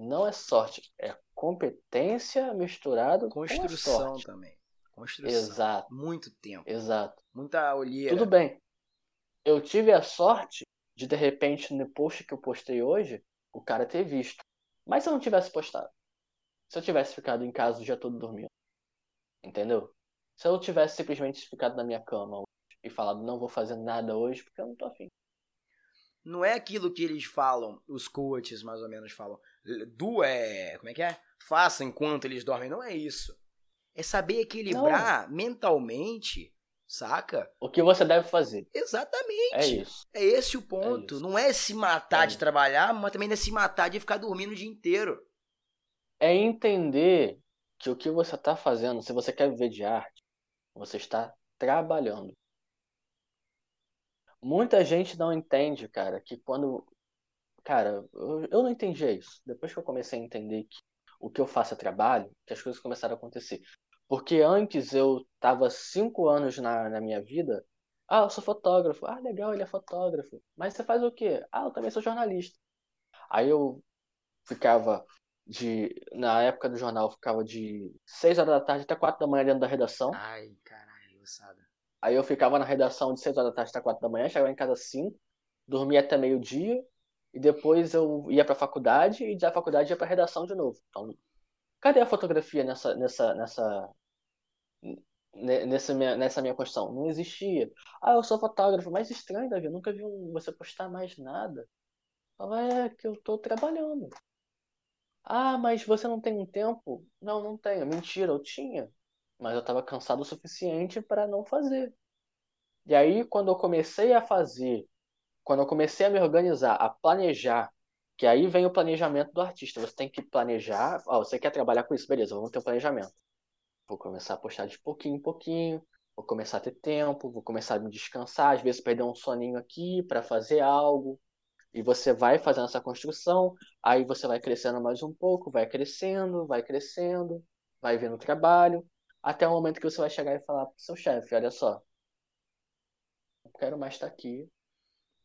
Não é sorte. É competência misturado com Construção sorte. também. Construção. Exato, Muito tempo. exato. Muita olheira. Tudo bem. Eu tive a sorte de, de repente, no post que eu postei hoje, o cara ter visto. Mas se eu não tivesse postado? Se eu tivesse ficado em casa o dia todo dormindo? Entendeu? Se eu tivesse simplesmente ficado na minha cama e falado, não vou fazer nada hoje porque eu não tô afim. Não é aquilo que eles falam, os coaches mais ou menos falam. Do é. Como é que é? Faça enquanto eles dormem. Não é isso. É saber equilibrar mentalmente, saca? O que você deve fazer? Exatamente. É isso. É esse o ponto. isso. Não é se matar É de trabalhar, mas também não é se matar de ficar dormindo o dia inteiro. É entender que o que você está fazendo, se você quer viver de arte, você está trabalhando. Muita gente não entende, cara, que quando. Cara, eu, não entendia isso. Depois que eu comecei a entender que o que eu faço é trabalho, que as coisas começaram a acontecer. Porque antes eu tava cinco anos na, na minha vida. Ah, eu sou fotógrafo. Ah, legal, ele é fotógrafo. Mas você faz o quê? Ah, eu também sou jornalista. Aí eu ficava de. Na época do jornal, eu ficava de 6 horas da tarde até 4 da manhã dentro da redação. Ai, caralho, ossada. Aí eu ficava na redação de 6 horas da tarde até 4 da manhã, chegava em casa às 5, dormia até meio-dia, e depois eu ia pra faculdade, e da faculdade ia pra redação de novo. Então, cadê a fotografia nessa, nessa, nessa, nessa minha, nessa minha construção. Não existia. Ah, eu sou fotógrafo, mas estranho, Davi, eu nunca vi você postar mais nada. Fala, é que eu tô trabalhando. Ah, mas você não tem um tempo? Não, não tenho. Mentira, eu tinha. Mas eu estava cansado o suficiente para não fazer. E aí, quando eu comecei a fazer, quando eu comecei a me organizar, a planejar, que aí vem o planejamento do artista. Você tem que planejar. Ó, você quer trabalhar com isso? Beleza, vamos ter um planejamento. Vou começar a postar de pouquinho em pouquinho. Vou começar a ter tempo. Vou começar a me descansar. Às vezes, perder um soninho aqui para fazer algo. E você vai fazendo essa construção. Aí você vai crescendo mais um pouco. Vai crescendo, vai crescendo. Vai vendo trabalho. Até o momento que você vai chegar e falar pro seu chefe: Olha só, não quero mais estar aqui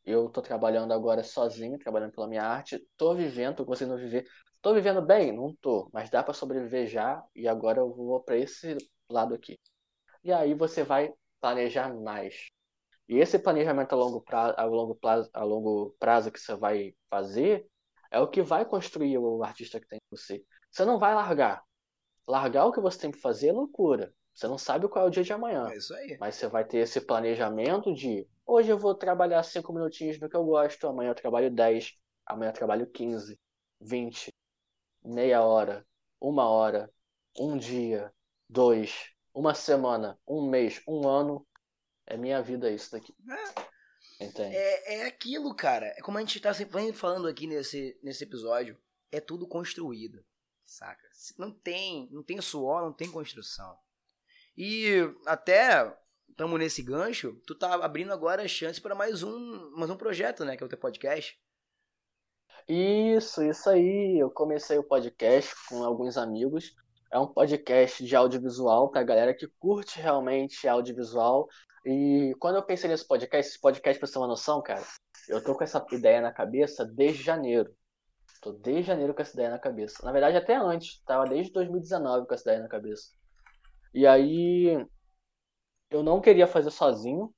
eu tô trabalhando agora sozinho, trabalhando pela minha arte. Tô vivendo, tô conseguindo viver. Tô vivendo bem? Não tô, mas dá para sobreviver já e agora eu vou para esse lado aqui. E aí você vai planejar mais. E esse planejamento a longo prazo, a longo prazo, a longo prazo que você vai fazer é o que vai construir o artista que tem em você. Você não vai largar. Largar o que você tem que fazer é loucura. Você não sabe qual é o dia de amanhã. É isso aí. Mas você vai ter esse planejamento de hoje eu vou trabalhar cinco minutinhos do que eu gosto, amanhã eu trabalho 10, amanhã eu trabalho 15, 20, meia hora, uma hora, um dia, dois, uma semana, um mês, um ano. É minha vida isso daqui. É. Entende? É, é aquilo, cara. É como a gente tá sempre falando aqui nesse, nesse episódio. É tudo construído. Saca? Não tem, não tem suor, não tem construção. E até estamos nesse gancho, tu tá abrindo agora a chance para mais um, mais um projeto, né, que é o teu podcast. Isso, isso aí. Eu comecei o podcast com alguns amigos. É um podcast de audiovisual para galera que curte realmente audiovisual. E quando eu pensei nesse podcast, esse podcast, pra você ter uma noção, cara, eu tô com essa ideia na cabeça desde janeiro. Tô desde janeiro com essa ideia na cabeça. Na verdade, até antes. Tava desde 2019 com essa ideia na cabeça. E aí eu não queria fazer sozinho,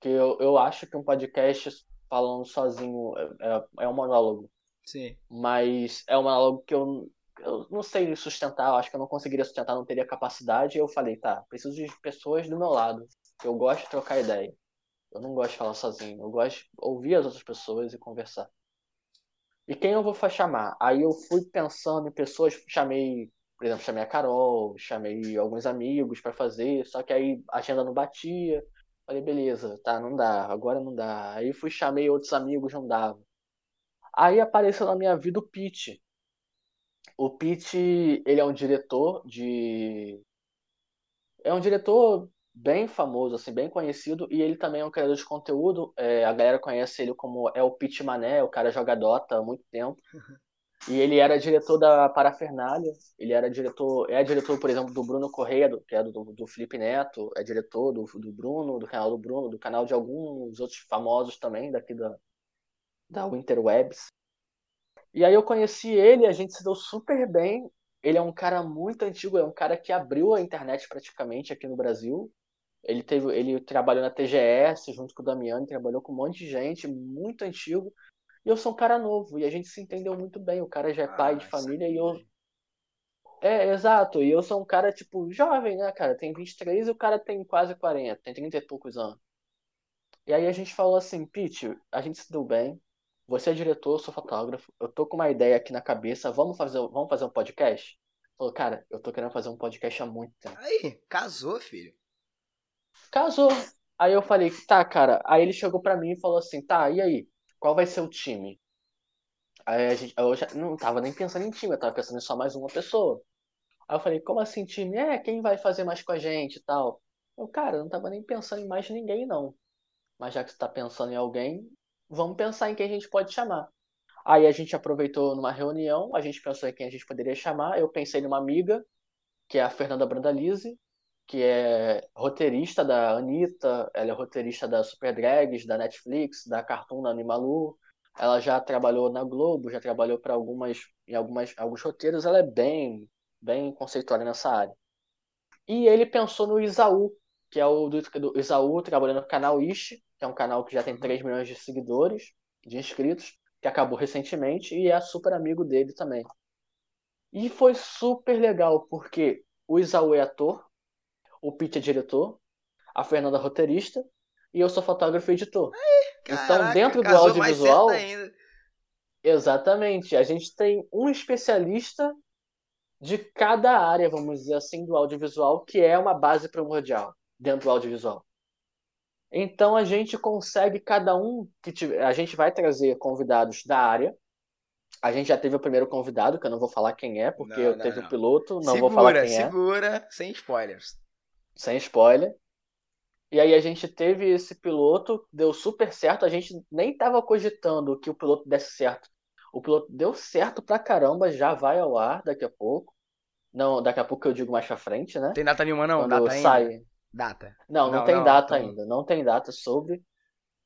que eu, eu acho que um podcast falando sozinho é, é, é um monólogo. Sim. Mas é um monólogo que eu, eu não sei sustentar, eu acho que eu não conseguiria sustentar, não teria capacidade. E eu falei, tá, preciso de pessoas do meu lado. Eu gosto de trocar ideia. Eu não gosto de falar sozinho. Eu gosto de ouvir as outras pessoas e conversar. E quem eu vou chamar? Aí eu fui pensando em pessoas, chamei por exemplo, chamei a Carol, chamei alguns amigos para fazer, só que aí a agenda não batia. Falei, beleza, tá, não dá, agora não dá. Aí fui, chamei outros amigos, não dava. Aí apareceu na minha vida o Pete. O Pete, ele é um diretor de. É um diretor bem famoso, assim, bem conhecido, e ele também é um criador de conteúdo. É, a galera conhece ele como é o Pete Mané, o cara joga Dota há muito tempo. E ele era diretor da Parafernália, ele era diretor, é diretor, por exemplo, do Bruno Correia, do, que é do, do Felipe Neto, é diretor do, do Bruno, do canal do Bruno, do canal de alguns outros famosos também, daqui da, da Winterwebs. E aí eu conheci ele, a gente se deu super bem. Ele é um cara muito antigo, é um cara que abriu a internet praticamente aqui no Brasil. Ele teve, ele trabalhou na TGS junto com o Damiani, trabalhou com um monte de gente, muito antigo. E eu sou um cara novo, e a gente se entendeu muito bem. O cara já é pai de ah, família e eu. É, exato. E eu sou um cara, tipo, jovem, né, cara? Tem 23 e o cara tem quase 40, tem 30 e poucos anos. E aí a gente falou assim, Pete, a gente se deu bem. Você é diretor, eu sou fotógrafo. Eu tô com uma ideia aqui na cabeça. Vamos fazer, vamos fazer um podcast? Falou, cara, eu tô querendo fazer um podcast há muito tempo. Aí, casou, filho. Casou. Aí eu falei, tá, cara. Aí ele chegou pra mim e falou assim, tá, e aí? qual vai ser o time? Aí a gente, eu já não tava nem pensando em time, eu tava pensando em só mais uma pessoa. Aí eu falei, como assim time? É, quem vai fazer mais com a gente e tal? Eu, cara, não tava nem pensando em mais ninguém, não. Mas já que você tá pensando em alguém, vamos pensar em quem a gente pode chamar. Aí a gente aproveitou numa reunião, a gente pensou em quem a gente poderia chamar. Eu pensei numa amiga, que é a Fernanda Brandalize, que é roteirista da Anitta, ela é roteirista da Super Drags, da Netflix, da Cartoon da Animalu. Ela já trabalhou na Globo, já trabalhou para algumas em algumas alguns roteiros, ela é bem bem conceituada nessa área. E ele pensou no Isaú, que é o do, do Isaú trabalhando no canal Ishi, que é um canal que já tem 3 milhões de seguidores, de inscritos, que acabou recentemente e é super amigo dele também. E foi super legal, porque o Isaú é ator, o Pete é diretor, a Fernanda é roteirista e eu sou fotógrafo e editor. Caraca, então, dentro do audiovisual, exatamente, a gente tem um especialista de cada área, vamos dizer assim, do audiovisual, que é uma base primordial dentro do audiovisual. Então a gente consegue cada um que tiver, a gente vai trazer convidados da área. A gente já teve o primeiro convidado, que eu não vou falar quem é, porque Não, eu não, teve não. o piloto, não segura, vou falar quem é, segura, sem spoilers. Sem spoiler. E aí a gente teve esse piloto, deu super certo, a gente nem tava cogitando que o piloto desse certo. O piloto deu certo pra caramba, já vai ao ar daqui a pouco. Não, daqui a pouco eu digo mais pra frente, né? Tem data nenhuma não? Quando data ainda? sai. Data. Não, não, Não, tem não, data então- ainda. Não tem data sobre.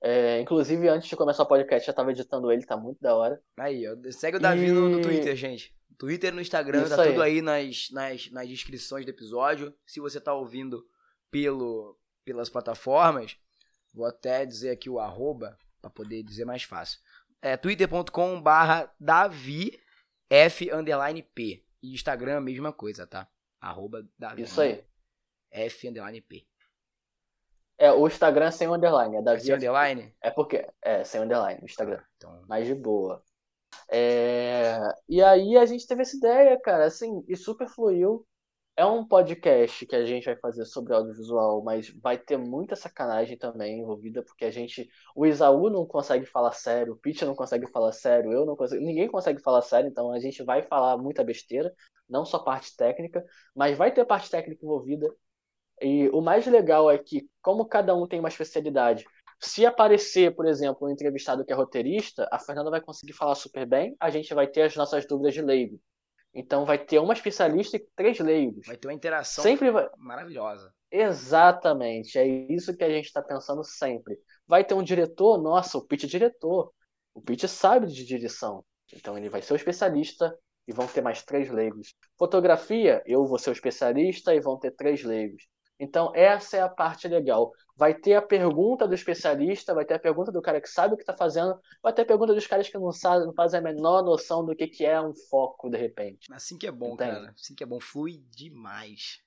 É, inclusive, antes de começar o podcast, já tava editando ele, tá muito da hora. Aí, segue o Davi no, no E- Twitter, gente. Twitter e no Instagram, Isso tá aí. tudo aí nas, nas, nas descrições do episódio. Se você tá ouvindo pelo, pelas plataformas, vou até dizer aqui o arroba, pra poder dizer mais fácil. É twitter.com barra Davi F underline P. E Instagram, mesma coisa, tá? Arroba Davi Isso aí. F underline P. É, o Instagram é sem underline. É É Davi. sem underline? É porque. É, sem underline, o Instagram. Então, Mais de boa. É, E aí a gente teve essa ideia, cara, assim, e super fluiu. É um podcast que a gente vai fazer sobre audiovisual, mas vai ter muita sacanagem também envolvida, porque a gente. O Isaú não consegue falar sério, o Pete não consegue falar sério, eu não consigo. Ninguém consegue falar sério, então a gente vai falar muita besteira, não só parte técnica, mas vai ter parte técnica envolvida. E o mais legal é que, como cada um tem uma especialidade, se aparecer, por exemplo, um entrevistado que é roteirista, a Fernanda vai conseguir falar super bem, a gente vai ter as nossas dúvidas de leigo. Então vai ter uma especialista e três leigos. vai ter uma interação Sempre vai. maravilhosa. Exatamente, é isso que a gente está pensando sempre. Vai ter um diretor, nossa, o Pete é diretor. O Pete sabe de direção. Então ele vai ser o especialista e vão ter mais três leigos. Fotografia, eu vou ser o especialista e vão ter três leigos. Então essa é a parte legal. Vai ter a pergunta do especialista, vai ter a pergunta do cara que sabe o que está fazendo, vai ter a pergunta dos caras que não sabem, não fazem a menor noção do que, que é um foco de repente. Assim que é bom, Entende? cara. Assim que é bom. Flui demais.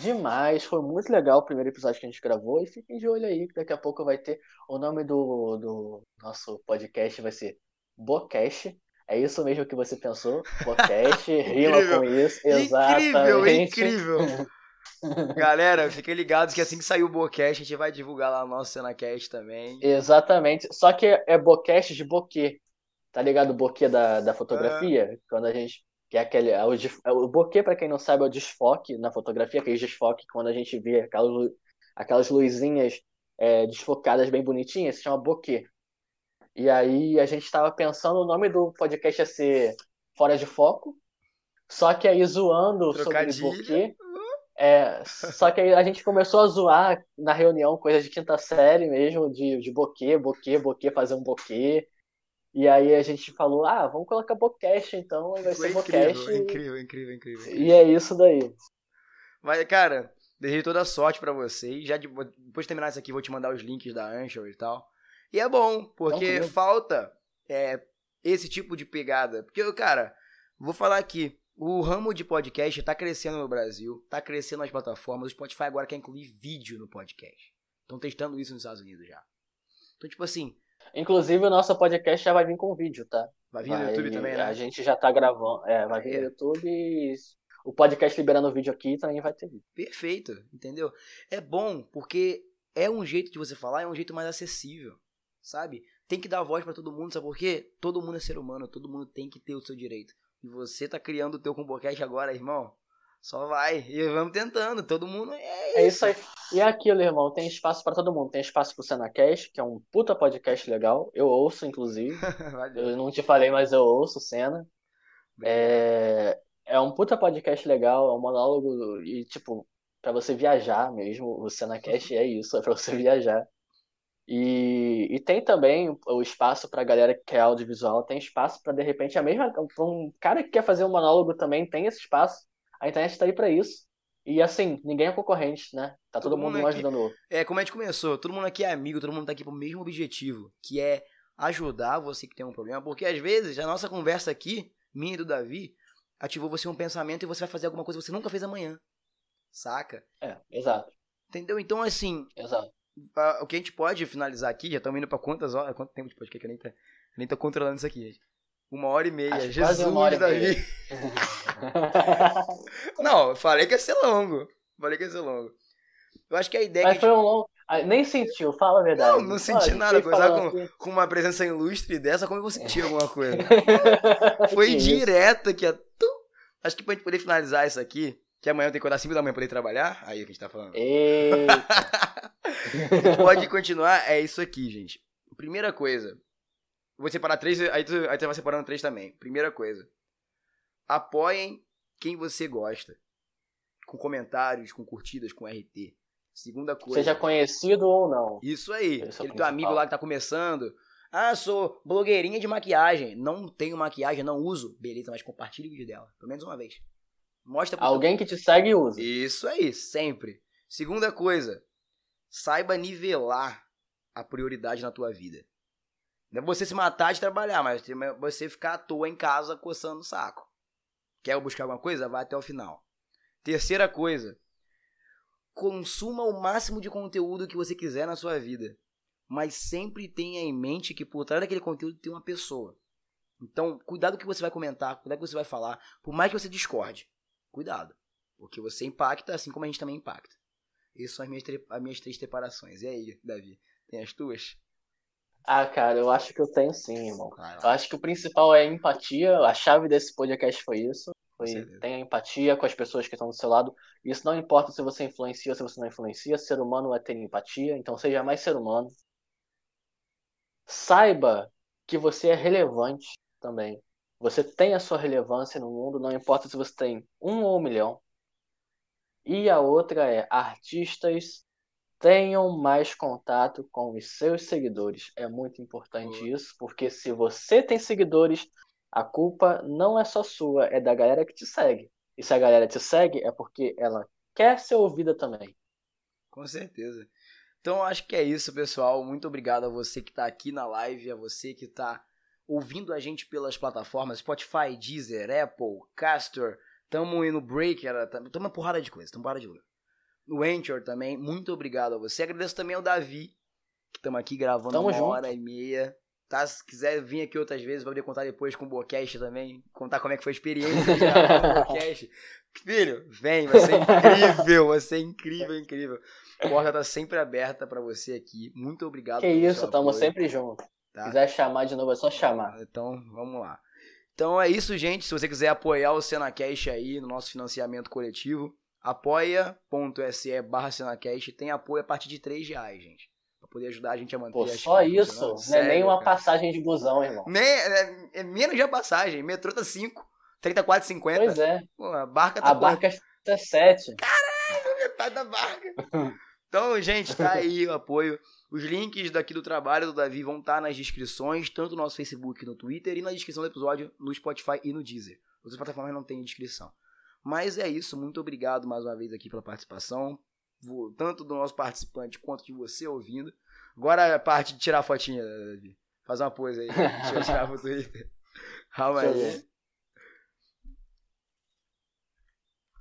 Demais, foi muito legal o primeiro episódio que a gente gravou e fiquem de olho aí, que daqui a pouco vai ter o nome do, do nosso podcast vai ser Bocast. É isso mesmo que você pensou? Bocast, rima Incrível. com isso, Incrível, exatamente. incrível. Galera, fiquem ligados que assim que sair o Boacast, a gente vai divulgar lá no nosso CenaCast também. Exatamente. Só que é Bocast de boquê. Tá ligado o boquê da, da fotografia? Quando a gente. Que é aquele. é o, é o boquê, pra quem não sabe, é o desfoque na fotografia, aquele desfoque quando a gente vê aquelas, aquelas luzinhas é, desfocadas bem bonitinhas, se chama boquê. E aí a gente tava pensando, o nome do podcast ia ser Fora de Foco. Só que aí zoando sobre Trocadilho. boquê. É, só que aí a gente começou a zoar na reunião coisas de quinta série mesmo, de, de boquê, boquê, boquê, fazer um boquê. E aí a gente falou, ah, vamos colocar Bocast então, e vai Foi ser Bocast. incrível, incrível, incrível, incrível. E é isso daí. Mas, cara, desejo toda a sorte pra vocês. Já de- depois de terminar isso aqui, vou te mandar os links da Anchor e tal. E é bom, porque Tranquilo. falta é, esse tipo de pegada. Porque, cara, vou falar aqui. O ramo de podcast tá crescendo no Brasil, tá crescendo nas plataformas. O Spotify agora quer incluir vídeo no podcast. Estão testando isso nos Estados Unidos já. Então, tipo assim, Inclusive o nosso podcast já vai vir com vídeo, tá? vai vir no Vai- YouTube também, né? A gente já tá gravando. É, vai vir no YouTube e o podcast liberando o vídeo aqui também vai ter vídeo. Perfeito, entendeu? É bom porque é um jeito de você falar, é um jeito mais acessível, sabe? Tem que dar voz pra todo mundo, sabe por quê? Todo mundo é ser humano, todo mundo tem que ter o seu direito. E você tá criando o teu Combocast agora, irmão. Só vai. E vamos tentando, todo mundo é É isso. isso aí. E é aquilo, irmão, tem espaço pra todo mundo. Tem espaço pro Senacast, que é um puta podcast legal. Eu ouço, inclusive. Eu não te falei, mas eu ouço Cena. É, é um puta podcast legal, é um monólogo e, tipo, pra você viajar mesmo. O Senacast é isso, é pra você viajar. E, e tem também o espaço pra galera que quer audiovisual, tem espaço pra de repente a mesma. um cara que quer fazer um monólogo também tem esse espaço. A internet tá aí pra isso. E assim, ninguém é concorrente, né? Tá todo, Todo mundo mundo um aqui- ajudando o outro. É, como a gente começou, todo mundo aqui é amigo, todo mundo tá aqui pro mesmo objetivo, que é ajudar você que tem um problema, porque às vezes a nossa conversa aqui, minha e do Davi, ativou você um pensamento e você vai fazer alguma coisa que você nunca fez amanhã. saca? É, exato. Entendeu? Então, assim, Exato. A- o que a gente pode finalizar aqui, já estamos indo pra quantas horas? Quanto tempo de podcast que eu nem tô, nem tô controlando isso aqui, gente. Uma hora e meia. Acho que Jesus, uma hora Davi. Não, eu falei que ia ser longo. Falei que ia ser longo. Eu acho que a ideia é Mas que a foi um longo. Ah, Nem sentiu, fala a verdade. Não, não senti a gente nada, coisa com- aqui. com uma presença ilustre dessa, como eu vou sentir alguma coisa? Foi Que aqui, ó. Tum. Acho que pra gente poder finalizar isso aqui, que amanhã eu tenho que acordar às 5 da manhã pra poder trabalhar, aí é o que a gente tá falando. Eita. Pode continuar, é isso aqui, gente. Primeira coisa. Vou separar três, aí tu, aí tu vai separando três também. Primeira coisa. Apoiem quem você gosta. Com comentários, com curtidas, com RT. Segunda coisa. Seja conhecido ou não. Isso aí. Esse é Aquele teu principal. amigo lá que tá começando. Ah, sou blogueirinha de maquiagem. Não tenho maquiagem, não uso. Beleza, mas compartilhe o vídeo dela. Pelo menos uma vez. Mostra Alguém que te segue e usa. isso aí, sempre. Segunda coisa, saiba nivelar a prioridade na tua vida. Não é você se matar de trabalhar, mas você ficar à toa em casa coçando o saco. Quer buscar alguma coisa? Vai até o final. Terceira coisa, consuma o máximo de conteúdo que você quiser na sua vida. Mas sempre tenha em mente que por trás daquele conteúdo tem uma pessoa. Então, cuidado com o que você vai comentar, cuidado com o que você vai falar, por mais que você discorde. Cuidado. Porque você impacta assim como a gente também impacta. Essas são as minhas, as minhas três separações. E aí, Davi? Tem as tuas? Ah, cara, eu acho que eu tenho sim, irmão. Vai Eu acho que o principal é a empatia. A chave desse podcast foi isso. Foi tenha empatia com as pessoas que estão do seu lado. Isso não importa se você influencia ou se você não influencia. Ser humano é ter empatia. Então seja mais ser humano. Saiba que você é relevante também. Você tem a sua relevância no mundo, não importa se você tem um ou um milhão. E a outra é artistas tenham mais contato com os seus seguidores. É muito importante isso, porque se você tem seguidores, a culpa não é só sua, é da galera que te segue. E se a galera te segue, é porque ela quer ser ouvida também. Com certeza. Então acho que é isso, pessoal. Muito obrigado a você que está aqui na live, a você que está ouvindo a gente pelas plataformas Spotify, Deezer, Apple, Castor. Tamo indo no Breaker, tamo uma porrada de coisa, tamo porrada de lugar. No Anchor também, muito obrigado a você. Agradeço também ao Davi, que estamos aqui gravando Tamo uma junto. hora e meia. Tá? Se quiser vir aqui outras vezes, vai poder contar depois com o Bocast também, contar como é que foi a experiência de gravar o Bocast. Filho, vem, vai ser incrível, vai ser incrível, incrível. A porta tá sempre aberta pra você aqui. Muito obrigado Que isso, tamo apoio, sempre junto. Tá? Se quiser chamar de novo, é só chamar. Então, vamos lá. Então é isso, gente. Se você quiser apoiar o Senacast aí no nosso financiamento coletivo, apoia.se barra Senacast. Tem apoio a partir de 3 reais, gente. Pra poder ajudar a gente a manter Pô, as só coisas isso. Não é Sério, nem uma cara. passagem de busão, irmão. Nem, é, é menos de a passagem. Metrô tá 5, 34,50. Pois é. Pô, a barca tá A quanto? barca é 7. metade da barca. Então, gente, tá aí o apoio. Os links daqui do trabalho do Davi vão estar nas descrições, tanto no nosso Facebook no Twitter, e na descrição do episódio no Spotify e no Deezer. Outras plataformas não têm descrição. Mas é isso, muito obrigado mais uma vez aqui pela participação, tanto do nosso participante quanto de você ouvindo. Agora a parte de tirar a fotinha, Davi. Faz uma pose aí. Deixa eu tirar pro Twitter. Calma aí.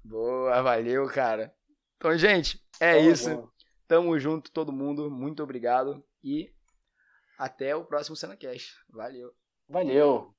Boa, valeu, cara. Então, gente, é Tamo isso. junto. Tamo junto, todo mundo. Muito obrigado. E até o próximo CenaCast. Valeu. Valeu.